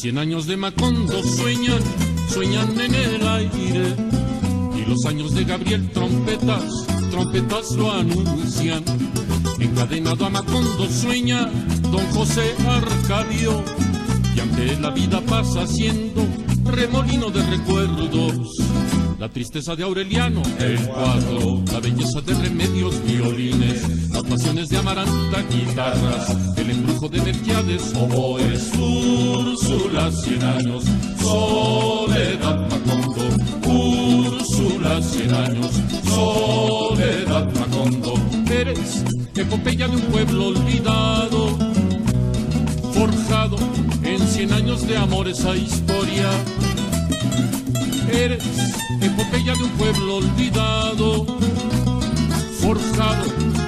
Cien años de Macondo sueñan, sueñan en el aire. Y los años de Gabriel trompetas, trompetas lo anuncian. Encadenado a Macondo sueña don José Arcadio. Y ante la vida pasa siendo remolino de recuerdos la tristeza de Aureliano, el cuadro, la belleza de remedios, violines, las pasiones de Amaranta, guitarras, el embrujo de Melquiades, oboes, Úrsula, cien años, soledad Macondo, Úrsula, cien años, soledad Macondo, eres epopeya de un pueblo olvidado, forjado en cien años de amor esa historia. Eres epopeya de un pueblo olvidado, forjado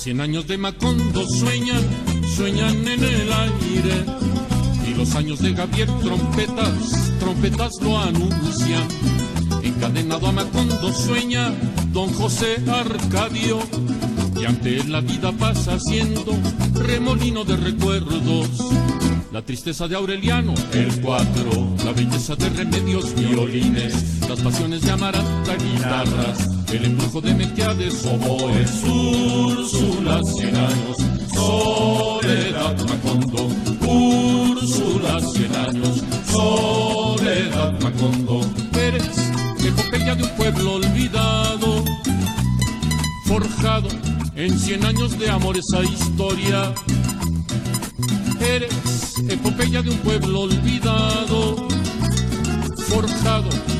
Cien años de Macondo sueñan, sueñan en el aire los años de Gabriel trompetas, trompetas lo anuncian. Encadenado a Macondo sueña don José Arcadio. Y ante la vida pasa siendo remolino de recuerdos. La tristeza de Aureliano, el cuatro, la belleza de remedios, violines, las pasiones de Amaranta, guitarras, el embrujo de Melquiades, oboes, Úrsula, cien años, soledad, Macondo, Úrsula, cien años, soledad, Macondo, eres epopeya de un pueblo olvidado, forjado en cien años de amor esa historia. Eres epopeya de un pueblo olvidado, forjado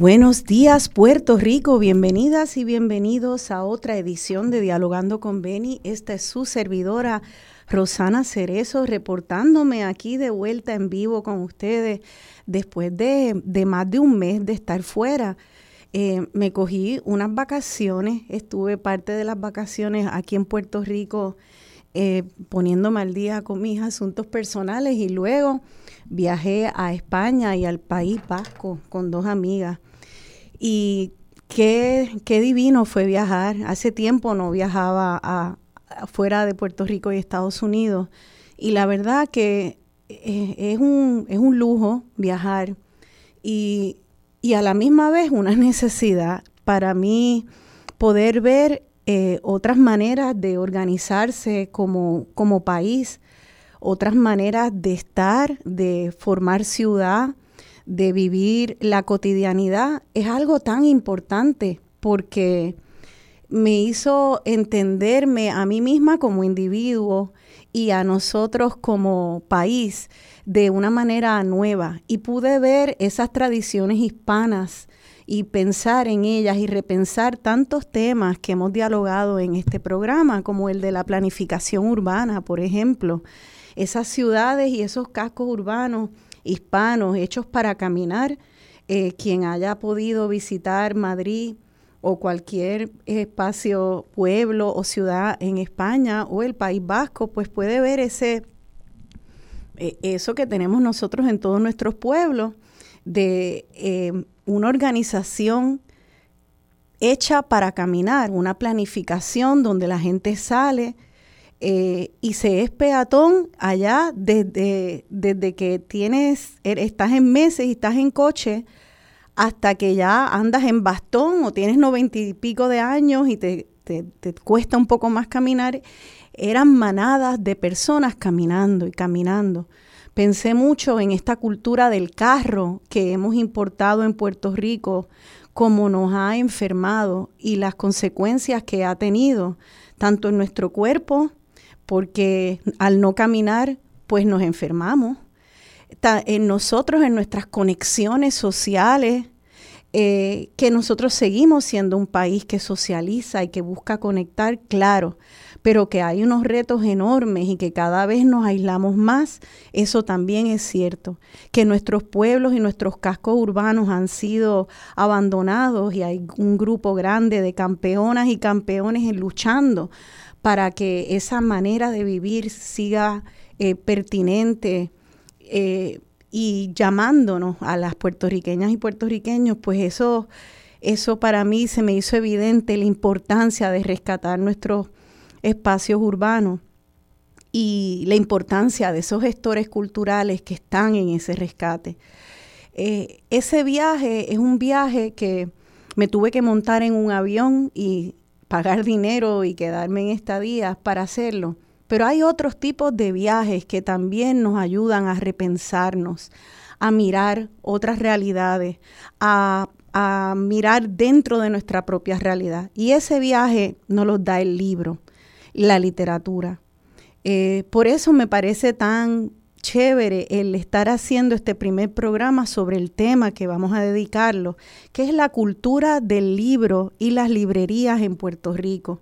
Buenos días Puerto Rico, bienvenidas y bienvenidos a otra edición de Dialogando con Beni. Esta es su servidora Rosana Cerezo reportándome aquí de vuelta en vivo con ustedes después de, más de un mes de estar fuera. Eh, me cogí unas vacaciones, estuve parte de las vacaciones aquí en Puerto Rico eh, poniéndome al día con mis asuntos personales y luego viajé a España y al País Vasco con dos amigas. Y qué, qué divino fue viajar. Hace tiempo no viajaba a, fuera de Puerto Rico y Estados Unidos. Y la verdad que eh, es, un, es un lujo viajar y, y, a la misma vez una necesidad para mí poder ver eh, otras maneras de organizarse como, como país, otras maneras de estar, de formar ciudad, de vivir la cotidianidad es algo tan importante porque me hizo entenderme a mí misma como individuo y a nosotros como país de una manera nueva. Y pude ver esas tradiciones hispanas y pensar en ellas y repensar tantos temas que hemos dialogado en este programa, como el de la planificación urbana, por ejemplo, esas ciudades y esos cascos urbanos hispanos hechos para caminar. Eh, quien haya podido visitar Madrid o cualquier espacio, pueblo o ciudad en España o el País Vasco, pues puede ver ese, e, eso que tenemos nosotros en todos nuestros pueblos, de eh, una organización hecha para caminar, una planificación donde la gente sale eh, y se es peatón allá desde, desde que tienes, er, estás en meses y estás en coche hasta que ya andas en bastón o tienes noventa y pico de años y te, te, te cuesta un poco más caminar, eran manadas de personas caminando y caminando. Pensé mucho en esta cultura del carro que hemos importado en Puerto Rico, cómo nos ha enfermado y las consecuencias que ha tenido, tanto en nuestro cuerpo porque al no caminar, pues nos enfermamos. En nosotros, en nuestras conexiones sociales, eh, que nosotros seguimos siendo un país que socializa y que busca conectar, claro, pero que hay unos retos enormes y que cada vez nos aislamos más, eso también es cierto. Que nuestros pueblos y nuestros cascos urbanos han sido abandonados y hay un grupo grande de campeonas y campeones luchando para que esa manera de vivir siga eh, pertinente eh, y llamándonos a las puertorriqueñas y puertorriqueños, pues eso, eso para mí se me hizo evidente la importancia de rescatar nuestros espacios urbanos y la importancia de esos gestores culturales que están en ese rescate. Eh, ese viaje es un viaje que me tuve que montar en un avión y pagar dinero y quedarme en estadías para hacerlo. Pero hay otros tipos de viajes que también nos ayudan a repensarnos, a mirar otras realidades, a, mirar dentro de nuestra propia realidad. Y ese viaje nos lo da el libro, la literatura. Eh, por eso me parece tan chévere el estar haciendo este primer programa sobre el tema que vamos a dedicarlo, que es la cultura del libro y las librerías en Puerto Rico.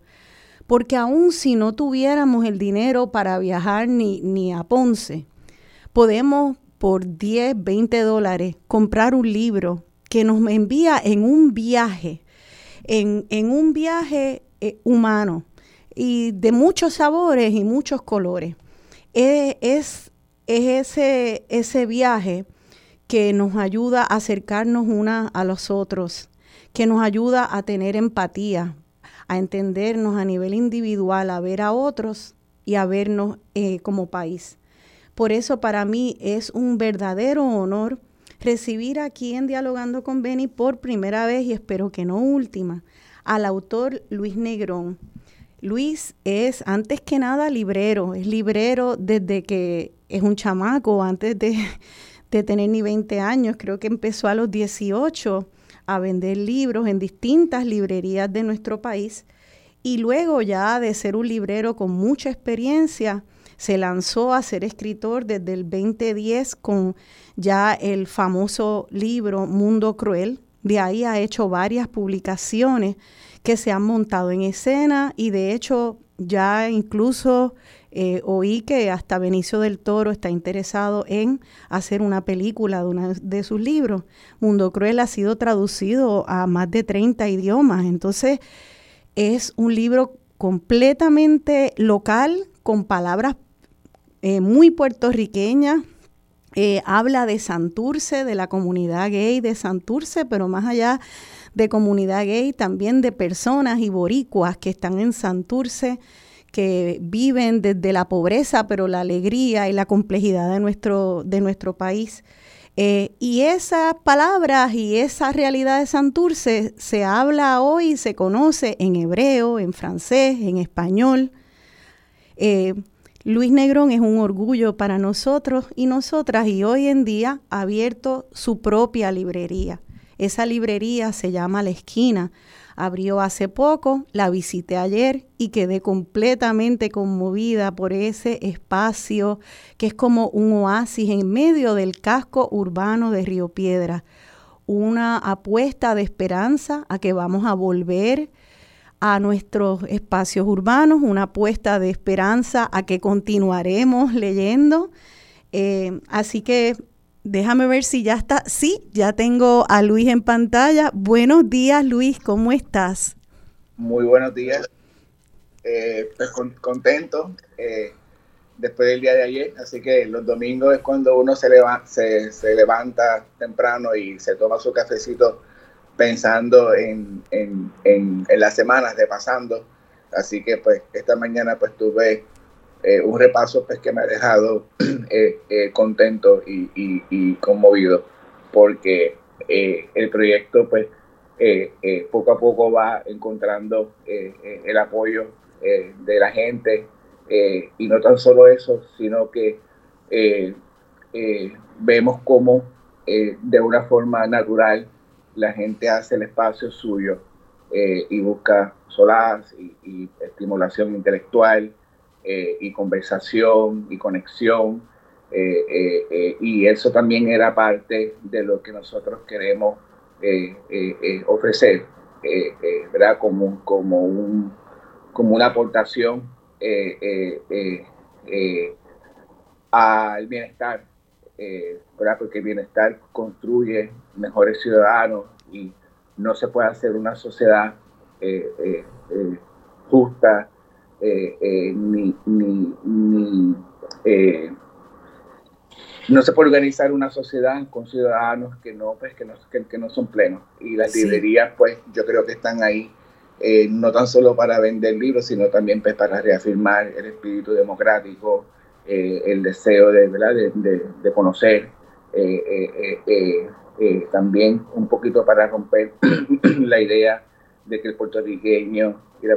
Porque aun si no tuviéramos el dinero para viajar ni, ni a Ponce, podemos por 10, 20 dólares comprar un libro que nos envía en un viaje, en, un viaje eh, humano y de muchos sabores y muchos colores. es es ese, ese viaje que nos ayuda a acercarnos una a los otros, que nos ayuda a tener empatía, a entendernos a nivel individual, a ver a otros y a vernos eh, como país. Por eso para mí es un verdadero honor recibir aquí en Dialogando con Beni por primera vez y espero que no última al autor Luis Negrón. Luis es antes que nada librero, es librero desde que es un chamaco, antes de, tener ni 20 años, creo que empezó a los 18 a vender libros en distintas librerías de nuestro país. Y luego ya de ser un librero con mucha experiencia, se lanzó a ser escritor desde el 2010 con ya el famoso libro Mundo Cruel. De ahí ha hecho varias publicaciones que se han montado en escena y de hecho ya incluso eh, oí que hasta Benicio del Toro está interesado en hacer una película de uno de sus libros. Mundo Cruel ha sido traducido a más de 30 idiomas, entonces es un libro completamente local, con palabras eh, muy puertorriqueñas. Eh, habla de Santurce, de la comunidad gay de Santurce, pero más allá de comunidad gay, también de personas y boricuas que están en Santurce, que viven desde la pobreza, pero la alegría y la complejidad de nuestro, de nuestro país. Eh, y esas palabras y esa realidad de Santurce se habla hoy, se conoce en hebreo, en francés, en español. Eh, Luis Negrón es un orgullo para nosotros y nosotras y hoy en día ha abierto su propia librería. Esa librería se llama La Esquina. Abrió hace poco, la visité ayer y quedé completamente conmovida por ese espacio que es como un oasis en medio del casco urbano de Río Piedra. Una apuesta de esperanza a que vamos a volver a nuestros espacios urbanos, una apuesta de esperanza a que continuaremos leyendo. Eh, así que Déjame ver si ya está. Sí, ya tengo a Luis en pantalla. Buenos días, Luis, ¿cómo estás? Muy buenos días. Eh, pues contento eh, después del día de ayer. Así que los domingos es cuando uno se, se, levanta temprano y se toma su cafecito pensando en, en, en, en las semanas de pasando. Así que pues esta mañana pues tuve un repaso pues, que me ha dejado contento y, conmovido porque el proyecto pues poco a poco va encontrando el apoyo de la gente y no tan solo eso, sino que vemos cómo de una forma natural la gente hace el espacio suyo eh, y busca solaz y, estimulación intelectual eh, y conversación y conexión. Eh, y eso también era parte de lo que nosotros queremos ofrecer, ¿verdad? Como, como, un, como una aportación al bienestar, ¿verdad? Porque el bienestar construye mejores ciudadanos y no se puede hacer una sociedad eh, eh, eh, justa ni, no se puede organizar una sociedad con ciudadanos que no pues que no, que, no son plenos y las librerías pues yo creo que están ahí no tan solo para vender libros sino también pues, para reafirmar el espíritu democrático el deseo de, ¿verdad? de, de conocer eh, también un poquito para romper la idea de que el puertorriqueño y, la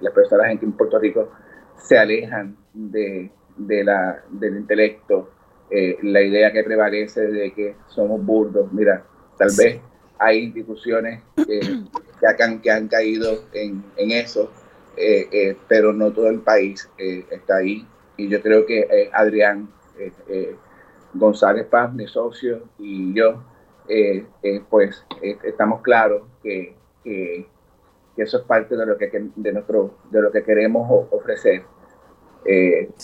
las personas en Puerto Rico se alejan de, la, del intelecto, eh, la idea que prevalece de que somos burdos. Mira, tal vez hay instituciones que, han, que han caído en, eso, eh, pero no todo el país está ahí. Y yo creo que Adrián González Paz, mi socio, y yo, eh, eh, pues eh, estamos claros que, eso es parte de lo que, de nuestro, de lo que queremos ofrecer.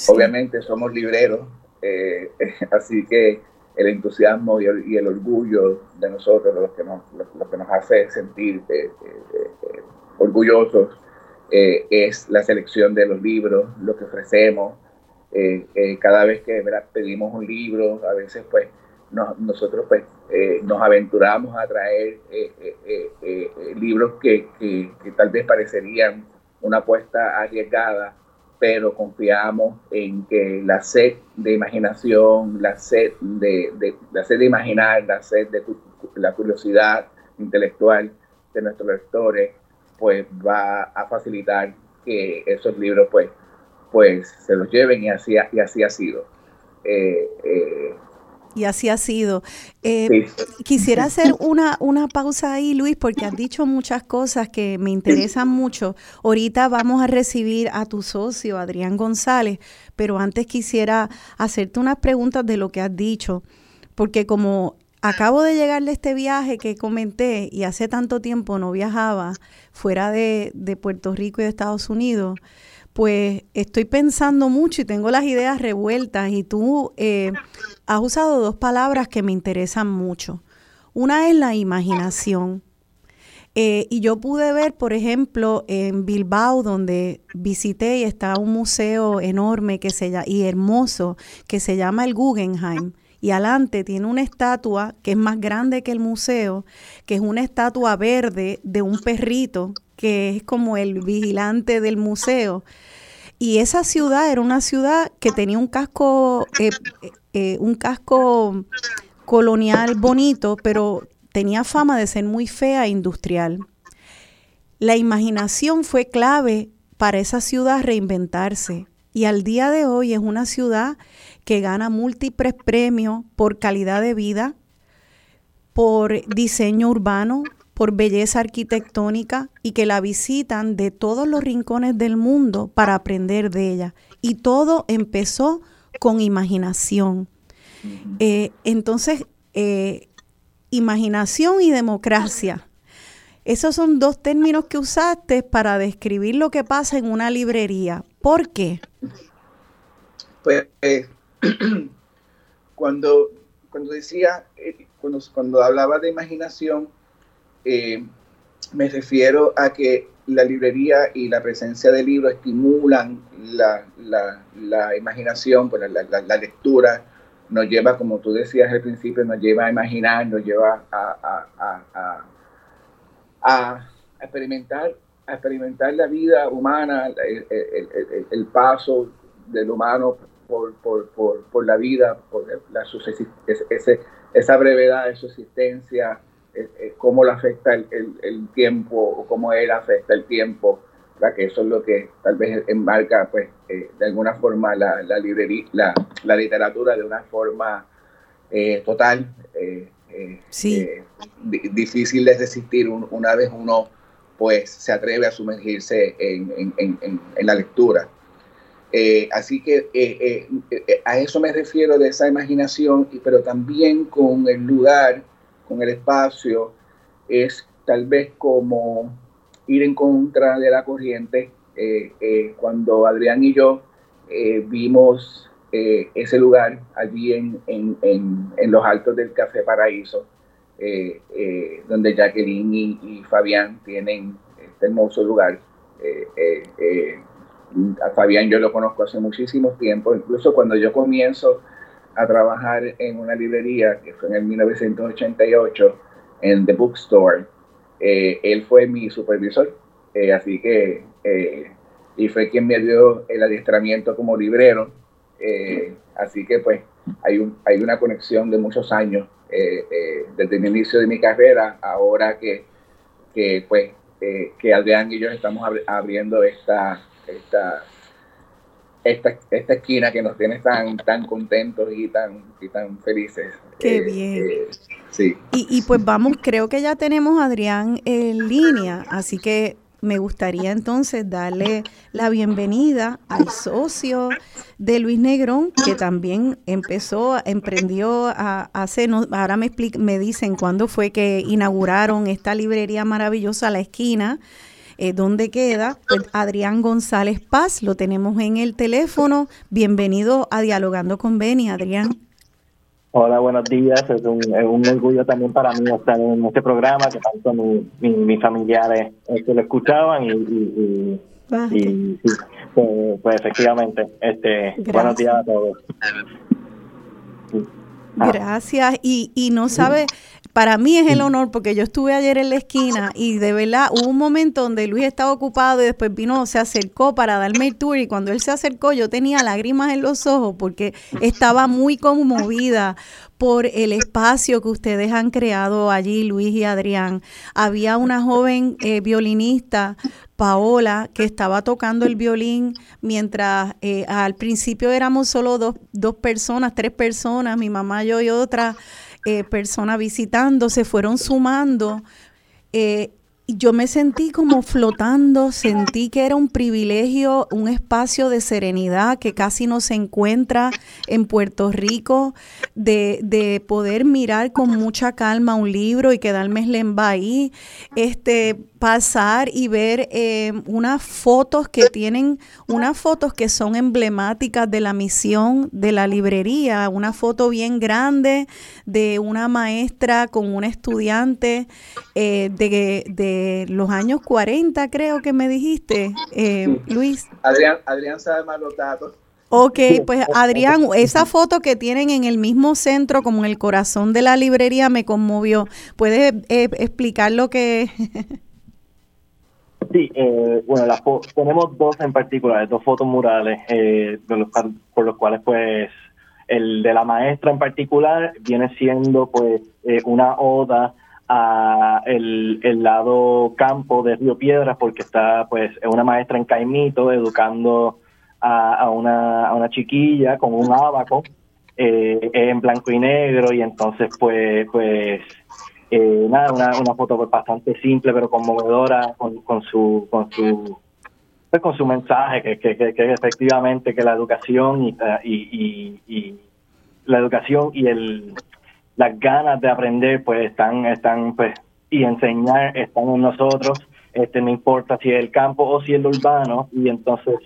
Obviamente somos libreros, así que el entusiasmo y el, orgullo de nosotros, lo que nos, lo, que nos hace sentir orgullosos, es la selección de los libros, lo que ofrecemos. cada vez que pedimos un libro, a veces pues nosotros pues eh, nos aventuramos a traer eh, eh, libros que, tal vez parecerían una apuesta arriesgada, pero confiamos en que la sed de imaginación, la sed de, la sed de imaginar, la sed de la curiosidad intelectual de nuestros lectores, pues va a facilitar que esos libros pues, pues se los lleven y así, y así ha sido y así ha sido. Eh, quisiera hacer una, una pausa ahí, Luis, porque has dicho muchas cosas que me interesan mucho. Ahorita vamos a recibir a tu socio, Adrián González, pero antes quisiera hacerte unas preguntas de lo que has dicho, porque como acabo de llegar de este viaje que comenté y hace tanto tiempo no viajaba fuera de, de Puerto Rico y de Estados Unidos, pues estoy pensando mucho y tengo las ideas revueltas y tú eh, has usado dos palabras que me interesan mucho. Una es la imaginación. Eh, y yo pude ver, por ejemplo, en Bilbao, donde visité y está un museo enorme que se, y hermoso que se llama el Guggenheim. Y adelante tiene una estatua que es más grande que el museo, que es una estatua verde de un perrito que es como el vigilante del museo. Y esa ciudad era una ciudad que tenía un casco, eh, eh, un casco colonial bonito, pero tenía fama de ser muy fea e industrial. La imaginación fue clave para esa ciudad reinventarse. Y al día de hoy es una ciudad que gana múltiples premios por calidad de vida, por diseño urbano, por belleza arquitectónica y que la visitan de todos los rincones del mundo para aprender de ella. Y todo empezó con imaginación. Eh, entonces, eh, imaginación y democracia. Esos son dos términos que usaste para describir lo que pasa en una librería. ¿Por qué? Pues eh, cuando, cuando decía, cuando, cuando hablaba de imaginación, eh, me refiero a que la librería y la presencia de libros estimulan la, la, imaginación, pues la, lectura. Nos lleva, como tú decías al principio, nos lleva a imaginar, nos lleva a, a, a, experimentar, a experimentar la vida humana, el, paso del humano por, por, por, por, la vida, por la, ese, esa brevedad de su existencia, cómo le afecta el, el, tiempo o cómo él afecta el tiempo, que eso es lo que tal vez enmarca pues, eh, de alguna forma la, la, la, la, literatura de una forma eh, total, eh, sí. difícil de resistir una vez uno pues se atreve a sumergirse en, en, en, la lectura. así que a eso me refiero de esa imaginación, pero también con el lugar, con el espacio, es tal vez como ir en contra de la corriente. Eh, eh, cuando Adrián y yo eh, vimos ese lugar allí en, en, en, los altos del Café Paraíso, donde Jacqueline y, Fabián tienen este hermoso lugar. a Fabián yo lo conozco hace muchísimo tiempo, incluso cuando yo comienzo a trabajar en una librería, que fue en el 1988, en The Bookstore, eh, él fue mi supervisor, eh, así que, eh, y fue quien me dio el adiestramiento como librero, así que pues hay, un, hay una conexión de muchos años desde el inicio de mi carrera, ahora que, que pues, que Adrián y yo estamos abriendo esta, esta, esta, esta, esquina que nos tiene tan, tan contentos y tan, y tan felices. Qué bien. Sí. Y, pues vamos, creo que ya tenemos a Adrián en línea, así que me gustaría entonces darle la bienvenida al socio de Luis Negrón, que también empezó, emprendió a hacer, ahora me, me dicen cuándo fue que inauguraron esta librería maravillosa a la esquina. Eh, ¿Dónde queda? Pues Adrián González Paz, lo tenemos en el teléfono. Bienvenido a Dialogando con Beni, Adrián. Hola, buenos días. Es un, orgullo también para mí estar en este programa, que tanto mis familiares este, lo escuchaban y, y, pues, pues, efectivamente, este, buenos días a todos. Gracias. Y, y no sabe, para mí es el honor porque yo estuve ayer en la esquina y de verdad hubo un momento donde Luis estaba ocupado y después vino, se acercó para darme el tour y cuando él se acercó yo tenía lágrimas en los ojos porque estaba muy conmovida por el espacio que ustedes han creado allí, Luis y Adrián. Había una joven eh, violinista, Paola, que estaba tocando el violín mientras eh, al principio éramos solo dos, dos personas, tres personas, mi mamá, yo y otra eh, personas visitando, se fueron sumando. Eh, yo me sentí como flotando, sentí que era un privilegio, un espacio de serenidad que casi no se encuentra en Puerto Rico, de, de poder mirar con mucha calma un libro y quedarme en ahí, este, pasar y ver eh, unas fotos que tienen, unas fotos que son emblemáticas de la misión de la librería, una foto bien grande de una maestra con un estudiante eh, de, de, los años 40, creo que me dijiste, eh, Luis. Adrián, Adrián sabe más los datos. Ok, pues Adrián, esa foto que tienen en el mismo centro, como en el corazón de la librería, me conmovió. ¿Puedes explicar lo que... Sí, eh, bueno, las tenemos dos en particular, dos fotos murales, eh, por los cuales pues el de la maestra en particular viene siendo pues eh, una oda a el, lado campo de Río Piedras porque está pues es una maestra en Caimito educando a, una, a una chiquilla con un abaco en blanco y negro y entonces pues pues eh, nada, una, una foto bastante simple pero conmovedora con, con su con su pues, con su mensaje que, que, que, efectivamente que la educación y, y, y, la educación y el las ganas de aprender pues están están pues y enseñar están en nosotros. Este no importa si es el campo o si es el urbano y entonces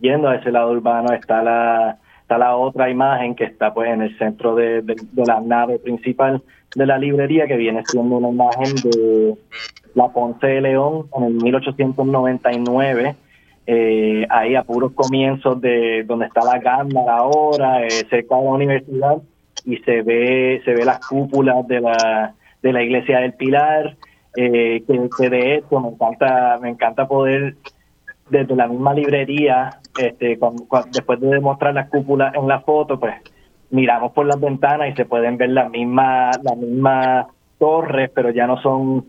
yendo a ese lado urbano está la está la otra imagen que está pues en el centro de, de la nave principal de la librería, que viene siendo una imagen de la Ponce de León en el 1899, eh, ahí a puros comienzos de donde está la Gándara ahora, eh, cerca de la universidad, y se ve, se ve las cúpulas de la, de la iglesia del Pilar, eh, que, de esto me encanta, me encanta poder desde la misma librería este, después de demostrar las cúpulas en la foto, pues miramos por las ventanas y se pueden ver las mismas las mismas torres, pero ya no son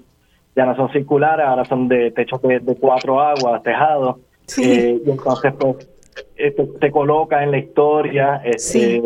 ya no son circulares, ahora son de techos de, cuatro aguas, tejados. Eh, y entonces, pues, esto se coloca en la historia este,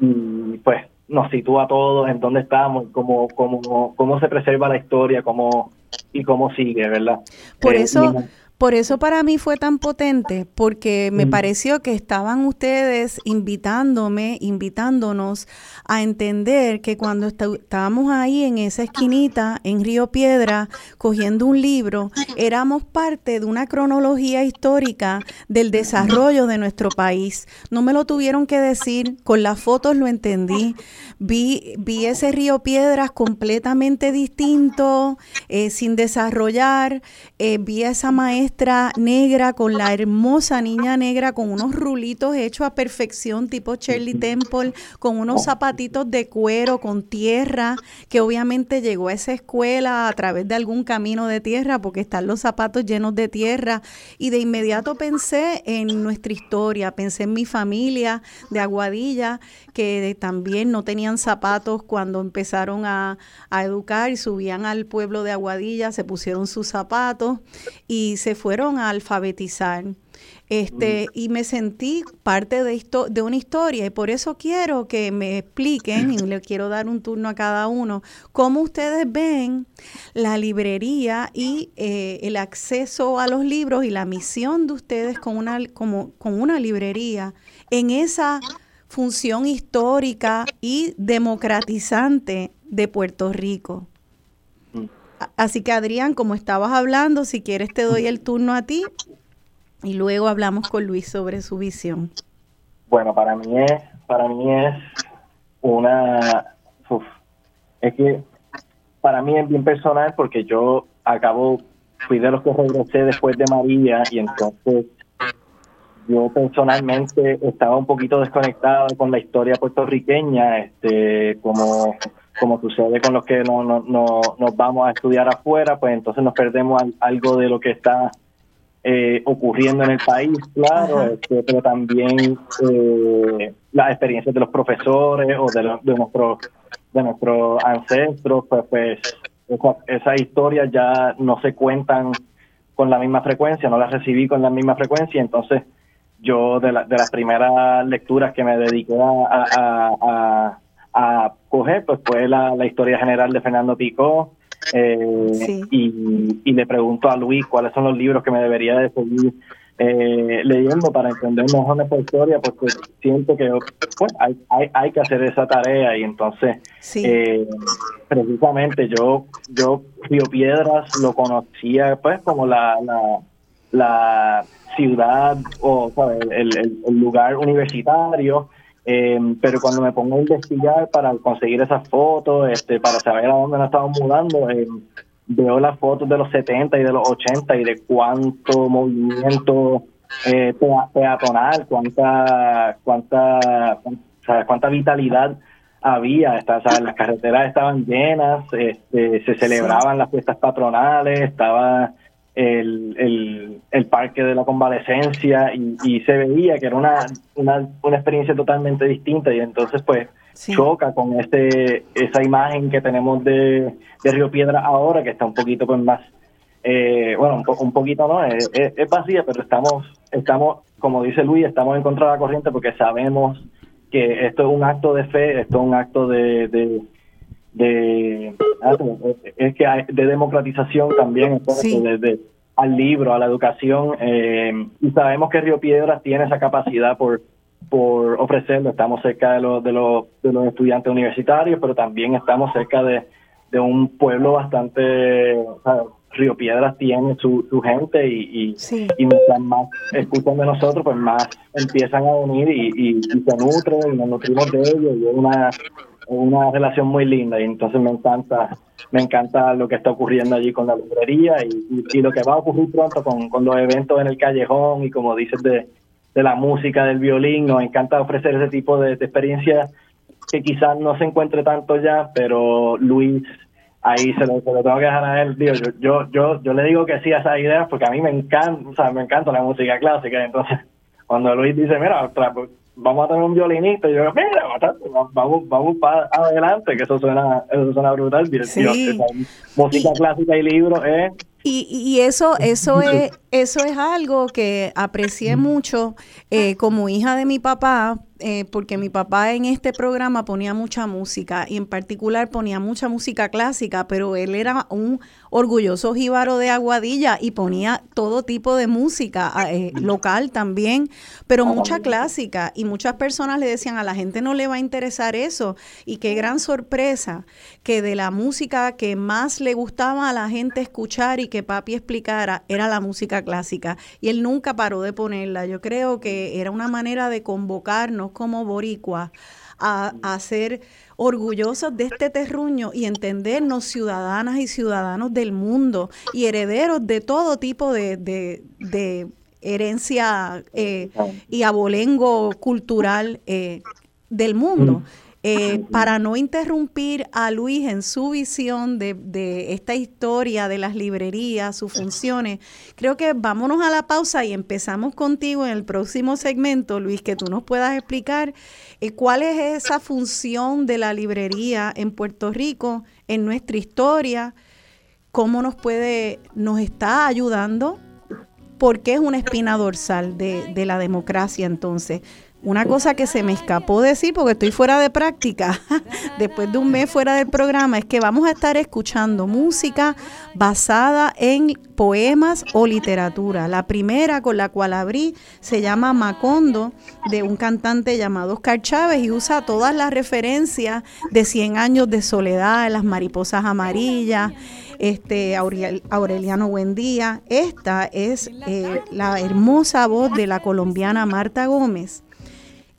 y, pues nos sitúa a todos en dónde estamos, cómo, cómo, cómo se preserva la historia, cómo y cómo sigue, ¿verdad? Por eh, eso, por eso para mí fue tan potente, porque me pareció que estaban ustedes invitándome, invitándonos a entender que cuando estábamos ahí en esa esquinita, en Río Piedra, cogiendo un libro, éramos parte de una cronología histórica del desarrollo de nuestro país. No me lo tuvieron que decir, con las fotos lo entendí. Vi, vi ese Río Piedras completamente distinto, eh, sin desarrollar, eh, vi a esa maestra negra con la hermosa niña negra con unos rulitos hechos a perfección tipo Shirley Temple, con unos zapatitos de cuero, con tierra, que obviamente llegó a esa escuela a través de algún camino de tierra porque están los zapatos llenos de tierra. Y de inmediato pensé en nuestra historia, pensé en mi familia de Aguadilla que también no tenían zapatos cuando empezaron a educar y subían al pueblo de Aguadilla, se pusieron sus zapatos y se fueron a alfabetizar. Este, mm. y me sentí parte de, esto, de una historia y por eso quiero que me expliquen, y le quiero dar un turno a cada uno, cómo ustedes ven la librería y eh, el acceso a los libros y la misión de ustedes con una, como, con una librería en esa función histórica y democratizante de Puerto Rico. Así que Adrián, como estabas hablando, si quieres te doy el turno a ti y luego hablamos con Luis sobre su visión. Bueno, para mí es, para mí es una, es que para mí es bien personal porque yo acabo, fui de los que regresé después de María y entonces yo personalmente estaba un poquito desconectado con la historia puertorriqueña, este, como como sucede con los que no, no, no, nos vamos a estudiar afuera, pues entonces nos perdemos algo de lo que está eh, ocurriendo en el país, claro, este, pero también eh, las experiencias de los profesores o de, de nuestros de nuestros ancestros, pues, pues esas historias ya no se cuentan con la misma frecuencia, no las recibí con la misma frecuencia, entonces yo de, de las primeras lecturas que me dediqué a a coger, pues fue la, historia general de Fernando Picó. Eh, y, le pregunto a Luis cuáles son los libros que me debería de seguir eh, leyendo para entender mejor nuestra historia, porque siento que pues, hay, hay, hay que hacer esa tarea y entonces eh, precisamente yo yo Río Piedras lo conocía pues como la, la, la ciudad o El, el, lugar universitario eh, pero cuando me pongo a investigar para conseguir esas fotos, este, para saber a dónde nos estamos mudando, eh, veo las fotos de los 70 y de los 80 y de cuánto movimiento eh, peatonal, cuánta, cuánta, cuánta vitalidad había, las carreteras estaban llenas, este, se celebraban las fiestas patronales, estaba el, el, parque de la convalecencia y, se veía que era una, una, una, experiencia totalmente distinta y entonces pues choca con este esa imagen que tenemos de, de, Río Piedra ahora que está un poquito pues más eh, bueno un, un poquito no es, es, vacía pero estamos estamos como dice Luis estamos en contra de la corriente porque sabemos que esto es un acto de fe esto es un acto de, de de ah, es que de democratización también desde al libro a la educación eh, y sabemos que Río Piedras tiene esa capacidad por por ofrecerlo. Estamos cerca de los de los de los estudiantes universitarios pero también estamos cerca de, de un pueblo bastante Río Piedras tiene su, su gente y, y, mientras más escuchan de nosotros, pues más empiezan a unir y, y, se nutren y nos nutrimos de ellos y es una, una relación muy linda y entonces me encanta me encanta lo que está ocurriendo allí con la librería y, y, lo que va a ocurrir pronto con, con, los eventos en el callejón y como dices de, de la música, del violín, nos encanta ofrecer ese tipo de, de experiencias que quizás no se encuentre tanto ya, pero Luis ahí se lo, tengo que dejar a él. Yo, yo, yo, yo le digo que sí a esas ideas porque a mí me encanta, o sea, me encanta la música clásica. Entonces, cuando Luis dice, mira, vamos a tener un violinista, y yo digo, mira, vamos, vamos para adelante, que eso suena, eso suena brutal. Sí. música clásica y libros es y, y, eso, eso es, eso es algo que aprecié mucho eh, como hija de mi papá, eh, porque mi papá en este programa ponía mucha música y en particular ponía mucha música clásica, pero él era un orgulloso jíbaro de Aguadilla y ponía todo tipo de música eh, local también, pero mucha clásica. Y muchas personas le decían a la gente no le va a interesar eso y qué gran sorpresa que de la música que más le gustaba a la gente escuchar y que papi explicara era la música clásica. Y él nunca paró de ponerla. Yo creo que era una manera de convocarnos como boricua a, ser orgullosos de este terruño y entendernos ciudadanas y ciudadanos del mundo y herederos de todo tipo de, herencia eh, y abolengo cultural eh, del mundo. Eh, para no interrumpir a Luis en su visión de, esta historia de las librerías, sus funciones, creo que vámonos a la pausa y empezamos contigo en el próximo segmento, Luis, que tú nos puedas explicar eh, cuál es esa función de la librería en Puerto Rico, en nuestra historia, cómo nos puede, nos está ayudando, porque es una espina dorsal de, de la democracia entonces. Una cosa que se me escapó decir porque estoy fuera de práctica, después de un mes fuera del programa, es que vamos a estar escuchando música basada en poemas o literatura. La primera con la cual abrí se llama Macondo, de un cantante llamado Oscar Chávez, y usa todas las referencias de 100 años de soledad, las mariposas amarillas, este Aureliano Buendía. Esta es eh, la hermosa voz de la colombiana Marta Gómez.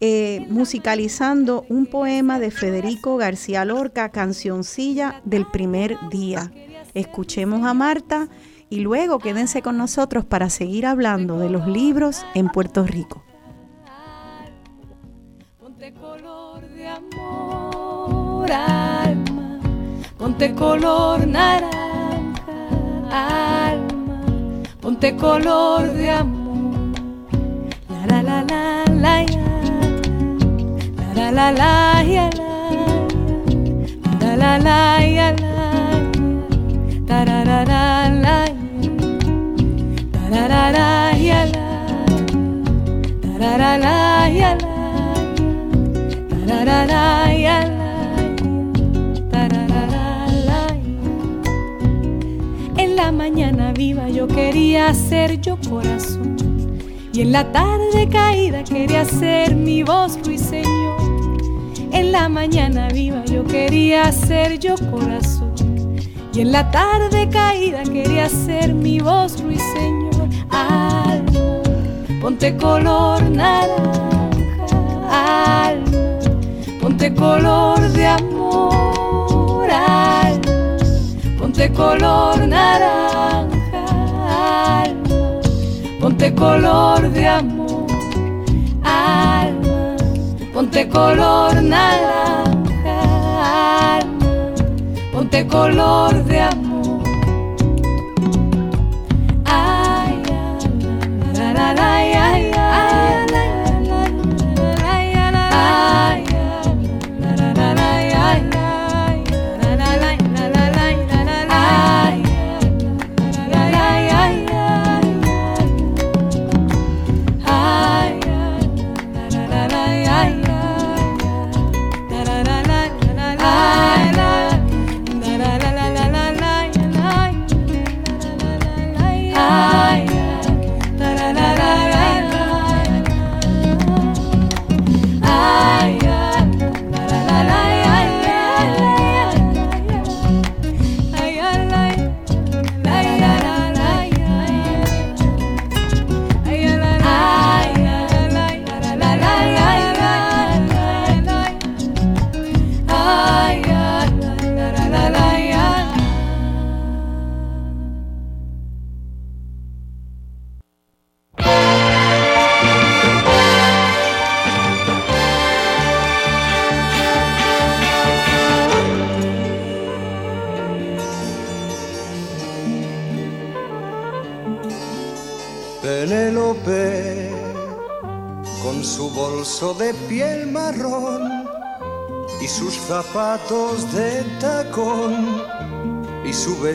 Eh, musicalizando un poema de Federico García Lorca, cancioncilla del primer día. Escuchemos a Marta y luego quédense con nosotros para seguir hablando de los libros en Puerto Rico. Ponte color de amor, alma, ponte color naranja, alma, ponte color de amor, la la la la la la la la ya la, la la la ya la, ta ra ra ra la, ta ra ra ra ya ta ra ra la ya ta ra ra ra ya la, ta ra ra ra la. En la mañana viva yo quería ser yo corazón. Y en la tarde caída quería ser mi voz ruiseñor en la mañana viva yo quería ser yo corazón. Y en la tarde caída quería ser mi voz ruiseñor. Alma, ponte color naranja. Alma, ponte color de amor. Alma, ponte color naranja. Alma, ponte color de amor ponte color naranja, ponte color de amor.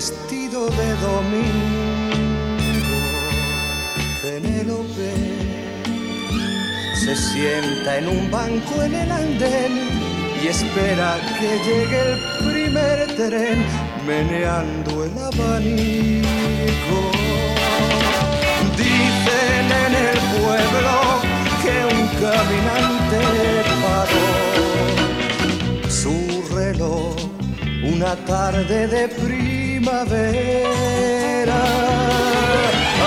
Vestido de domingo. Penélope se sienta en un banco en el andén y espera que llegue el primer tren meneando el abanico. Dicen en el pueblo que un caminante paró su reloj una tarde de primavera.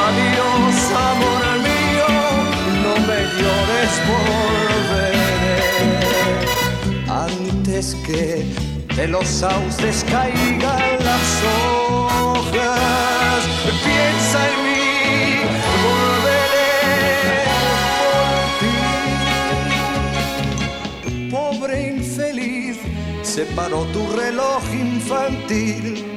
Adiós, amor mío, no me llores, volveré antes que de los sauces caigan las hojas. Piensa en mí se paró tu reloj infantil,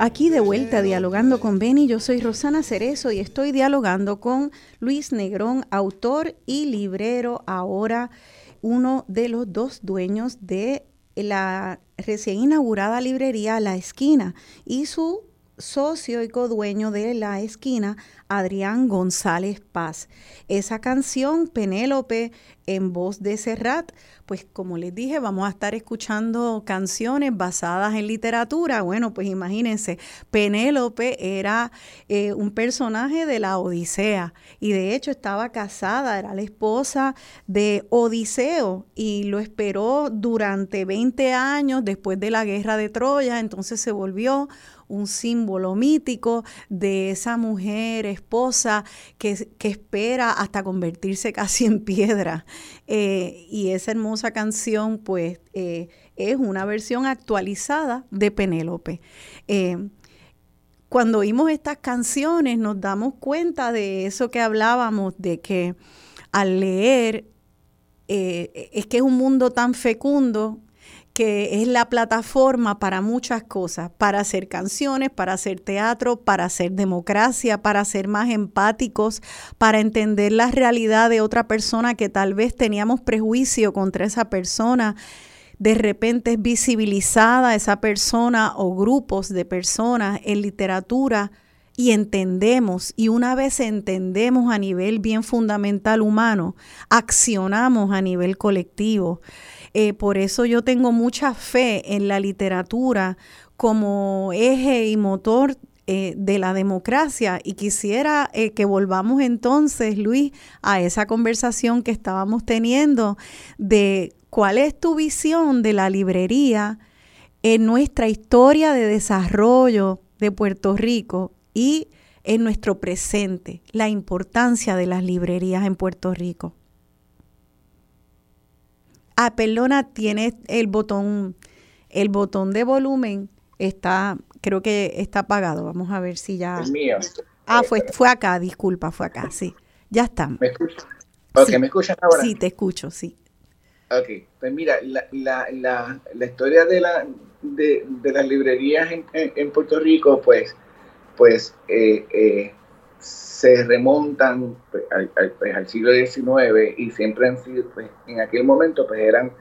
Aquí de vuelta dialogando con Beni, yo soy Rosana Cerezo y estoy dialogando con Luis Negrón, autor y librero, ahora uno de los dos dueños de la recién inaugurada librería La Esquina y su socio y codueño de La Esquina, Adrián González Paz. Esa canción, Penélope, en voz de Serrat, pues como les dije, vamos a estar escuchando canciones basadas en literatura. Bueno, pues imagínense, Penélope era eh, un personaje de la Odisea y de hecho estaba casada, era la esposa de Odiseo y lo esperó durante 20 años después de la guerra de Troya, entonces se volvió un símbolo mítico de esa mujer esposa que, espera hasta convertirse casi en piedra. Eh, y esa hermosa canción, pues, eh, es una versión actualizada de Penélope. Eh, cuando oímos estas canciones nos damos cuenta de eso que hablábamos, de que al leer es que es un mundo tan fecundo que es la plataforma para muchas cosas, para hacer canciones, para hacer teatro, para hacer democracia, para ser más empáticos, para entender la realidad de otra persona que tal vez teníamos prejuicio contra esa persona. De repente es visibilizada esa persona o grupos de personas en literatura y entendemos, y una vez entendemos a nivel bien fundamental humano, accionamos a nivel colectivo. Eh, por eso yo tengo mucha fe en la literatura como eje y motor eh, de la democracia y quisiera eh, que volvamos entonces, Luis, a esa conversación que estábamos teniendo de cuál es tu visión de la librería en nuestra historia de desarrollo de Puerto Rico y en nuestro presente, la importancia de las librerías en Puerto Rico. Ah, perdona, tiene el botón, el botón de volumen está, creo que está apagado. Vamos a ver si ya. Es mío. Ah, fue, fue acá, disculpa, fue acá, sí. Ya está. ¿Me escuchas? Ok, ¿me escuchas ahora? Sí, te escucho, sí. Ok, pues mira, la, la, la, la historia de, la, de, de las librerías en, en, Puerto Rico, pues, pues eh, eh, se remontan pues, pues, al, siglo XIX y siempre han sido, pues, en aquel momento, pues eran,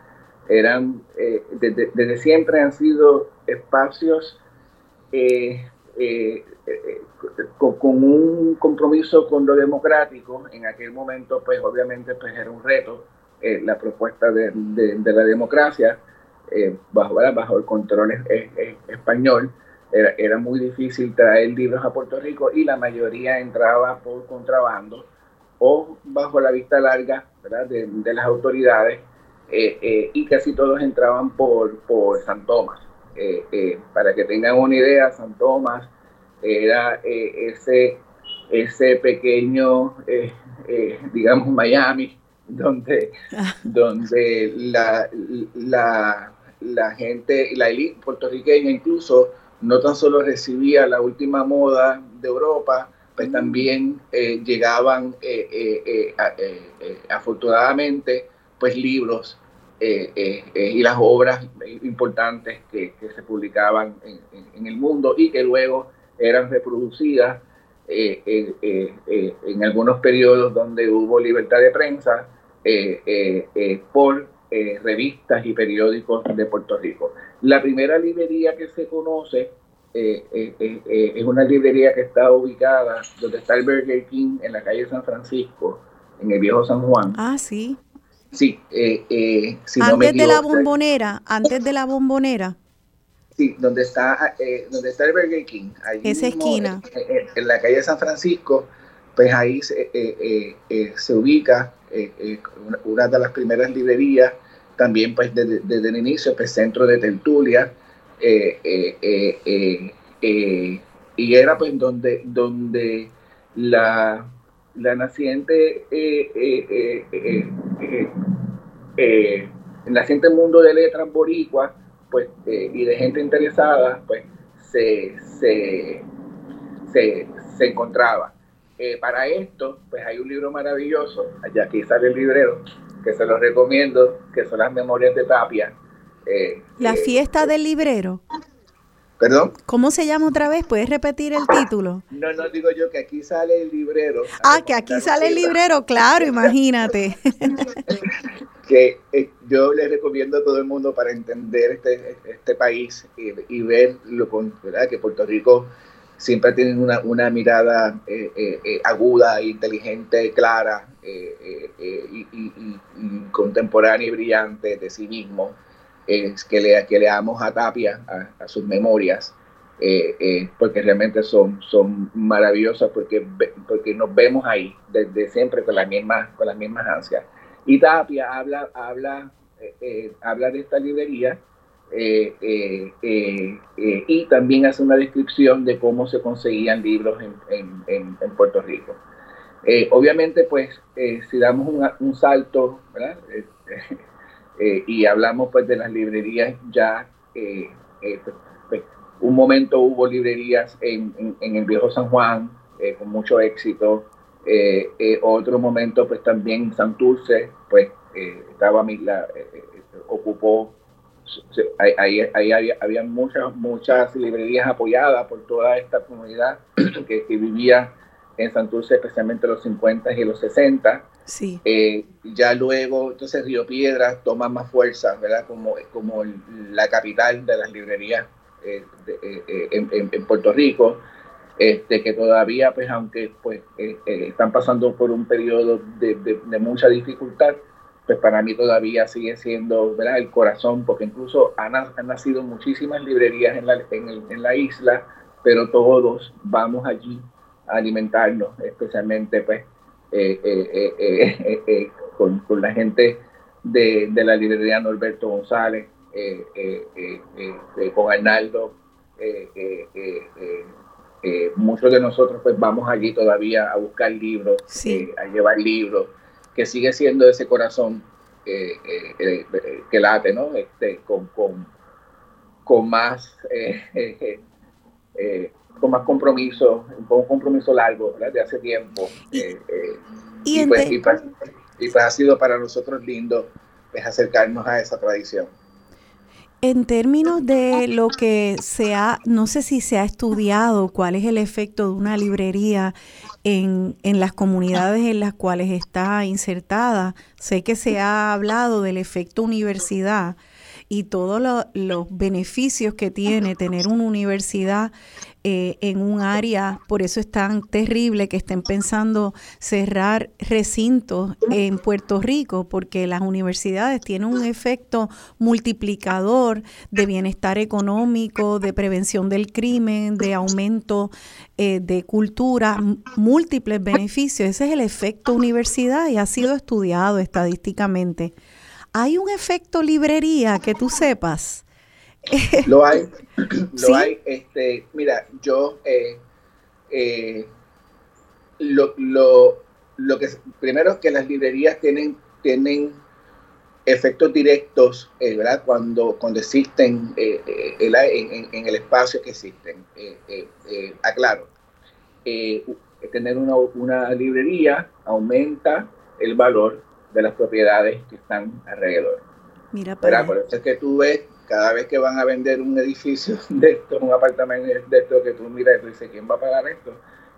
eran eh, desde, siempre han sido espacios eh, eh, con, un compromiso con lo democrático. En aquel momento, pues obviamente, pues era un reto la propuesta de, la democracia bajo, bajo el control español era, muy difícil traer libros a Puerto Rico y la mayoría entraba por contrabando o bajo la vista larga De, las autoridades eh, eh, y casi todos entraban por, por San Tomás. para que tengan una idea, San Tomás era ese, ese pequeño, digamos, Miami, donde, donde la, la, la gente, la élite puertorriqueña incluso, no tan solo recibía la última moda de Europa, pues mm. también eh, llegaban eh, eh, afortunadamente pues libros y las obras importantes que, se publicaban en, el mundo y que luego eran reproducidas en algunos periodos donde hubo libertad de prensa por revistas y periódicos de Puerto Rico. La primera librería que se conoce eh, eh, eh, es una librería que está ubicada donde está el Burger King en la calle San Francisco, en el viejo San Juan. Ah, sí. Sí, antes de la bombonera, antes de la bombonera. Sí, donde está, donde está el Burger King. Esa esquina. En, la calle San Francisco, pues ahí se, se ubica una, de las primeras librerías, también pues desde, el inicio, pues centro de tertulia, eh, eh, eh, y era pues donde, donde la, la naciente, el naciente mundo de letras boricua pues, y de gente interesada, pues se, se, se, encontraba. para esto, pues hay un libro maravilloso, allá aquí sale el librero, que se lo recomiendo, que son las memorias de Tapia, eh, la eh, fiesta del librero. ¿Perdón? ¿Cómo se llama otra vez? ¿Puedes repetir el título? No, no digo yo que aquí sale el librero. Ah, que aquí sale el librero, claro, imagínate. que eh, yo les recomiendo a todo el mundo para entender este, este país y, ver lo ¿verdad? que Puerto Rico siempre tiene una, una mirada aguda, inteligente, clara y, contemporánea y brillante de sí mismo que, le, que leamos a Tapia, a, sus memorias, eh, eh, porque realmente son, son maravillosas, porque, porque nos vemos ahí desde siempre con las mismas, con las mismas ansias. Y Tapia habla, habla, eh, habla de esta librería y también hace una descripción de cómo se conseguían libros en, en, en Puerto Rico. obviamente, pues, si damos un, salto, ¿verdad? Eh, y hablamos pues de las librerías ya, eh, eh, pues, pues, un momento hubo librerías en, en, el viejo San Juan con mucho éxito, otro momento pues también Santurce, pues estaba la, ocupó, ahí, ahí había, había, muchas, muchas librerías apoyadas por toda esta comunidad que, que vivía en Santurce, especialmente los 50 y los 60. Sí. Eh, ya luego, entonces Río Piedras toma más fuerza, ¿verdad? Como, como la capital de las librerías eh, eh, en, Puerto Rico, este, que todavía, pues, aunque pues, están pasando por un periodo de, de, mucha dificultad, pues para mí todavía sigue siendo ¿verdad? el corazón, porque incluso han, han nacido muchísimas librerías en la, en, en la isla, pero todos vamos allí alimentarnos, especialmente pues eh, eh, eh, con, la gente de, la librería Norberto González, con Arnaldo. muchos de nosotros pues vamos allí todavía a buscar libros, a llevar libros, que sigue siendo ese corazón que late, ¿no? Este, con, con, con más con más compromiso, con un compromiso largo, De hace tiempo. Y, eh, eh, pues, pues, pues, ha sido para nosotros lindo pues, acercarnos a esa tradición. En términos de lo que se ha, no sé si se ha estudiado cuál es el efecto de una librería en, en, las comunidades en las cuales está insertada. Sé que se ha hablado del efecto universidad y todos los beneficios que tiene tener una universidad eh, en un área, por eso es tan terrible que estén pensando cerrar recintos en Puerto Rico, porque las universidades tienen un efecto multiplicador de bienestar económico, de prevención del crimen, de aumento eh, de cultura, múltiples beneficios. Ese es el efecto universidad y ha sido estudiado estadísticamente. ¿Hay un efecto librería que tú sepas? Lo hay, lo hay. Este, mira, yo eh, eh, lo, lo, lo, que primero es que las librerías tienen, tienen efectos directos, eh, ¿verdad? Cuando, cuando existen en, en, el espacio que existen. aclaro, tener una, una librería aumenta el valor de las propiedades que están alrededor. Mira, para por eso es que tú ves cada vez que van a vender un edificio de esto, un apartamento de esto, que tú miras y tú dices, ¿quién va a pagar esto?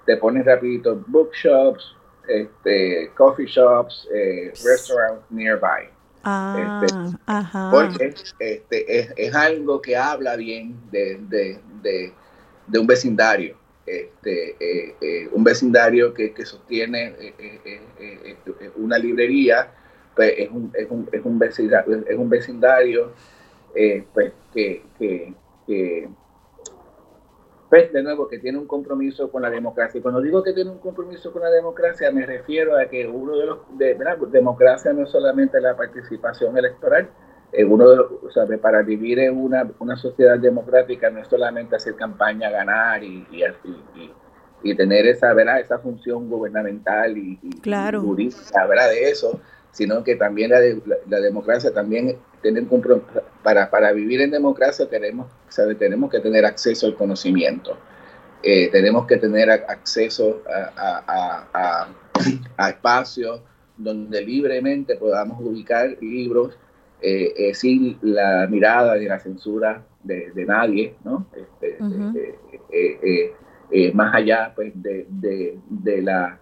Te pones rapidito bookshops, este, coffee shops, eh, restaurants nearby. Ah, este, ajá. Porque este, es, es, algo que habla bien de, de, de, de un vecindario. Este, eh, eh, un vecindario que, que sostiene eh, una librería, pues es un, es un, es un vecindario, es un vecindario eh, pues que, que, pues de nuevo, que tiene un compromiso con la democracia. Y cuando digo que tiene un compromiso con la democracia, me refiero a que uno de los, de, democracia no es solamente la participación electoral, eh, uno de los, o sea, para vivir en una, una, sociedad democrática no es solamente hacer campaña, ganar y, y, y, y tener esa, ¿verdad? esa función gubernamental y, claro. jurídica, ¿verdad? De eso, sino que también la, la democracia también tiene un para, para vivir en democracia tenemos, ¿sabe? tenemos que tener acceso al conocimiento, eh, tenemos que tener acceso a, a, a, espacios donde libremente podamos ubicar libros eh, eh, sin la mirada ni la censura de, de nadie, ¿no? Este, más allá pues, de, de, de la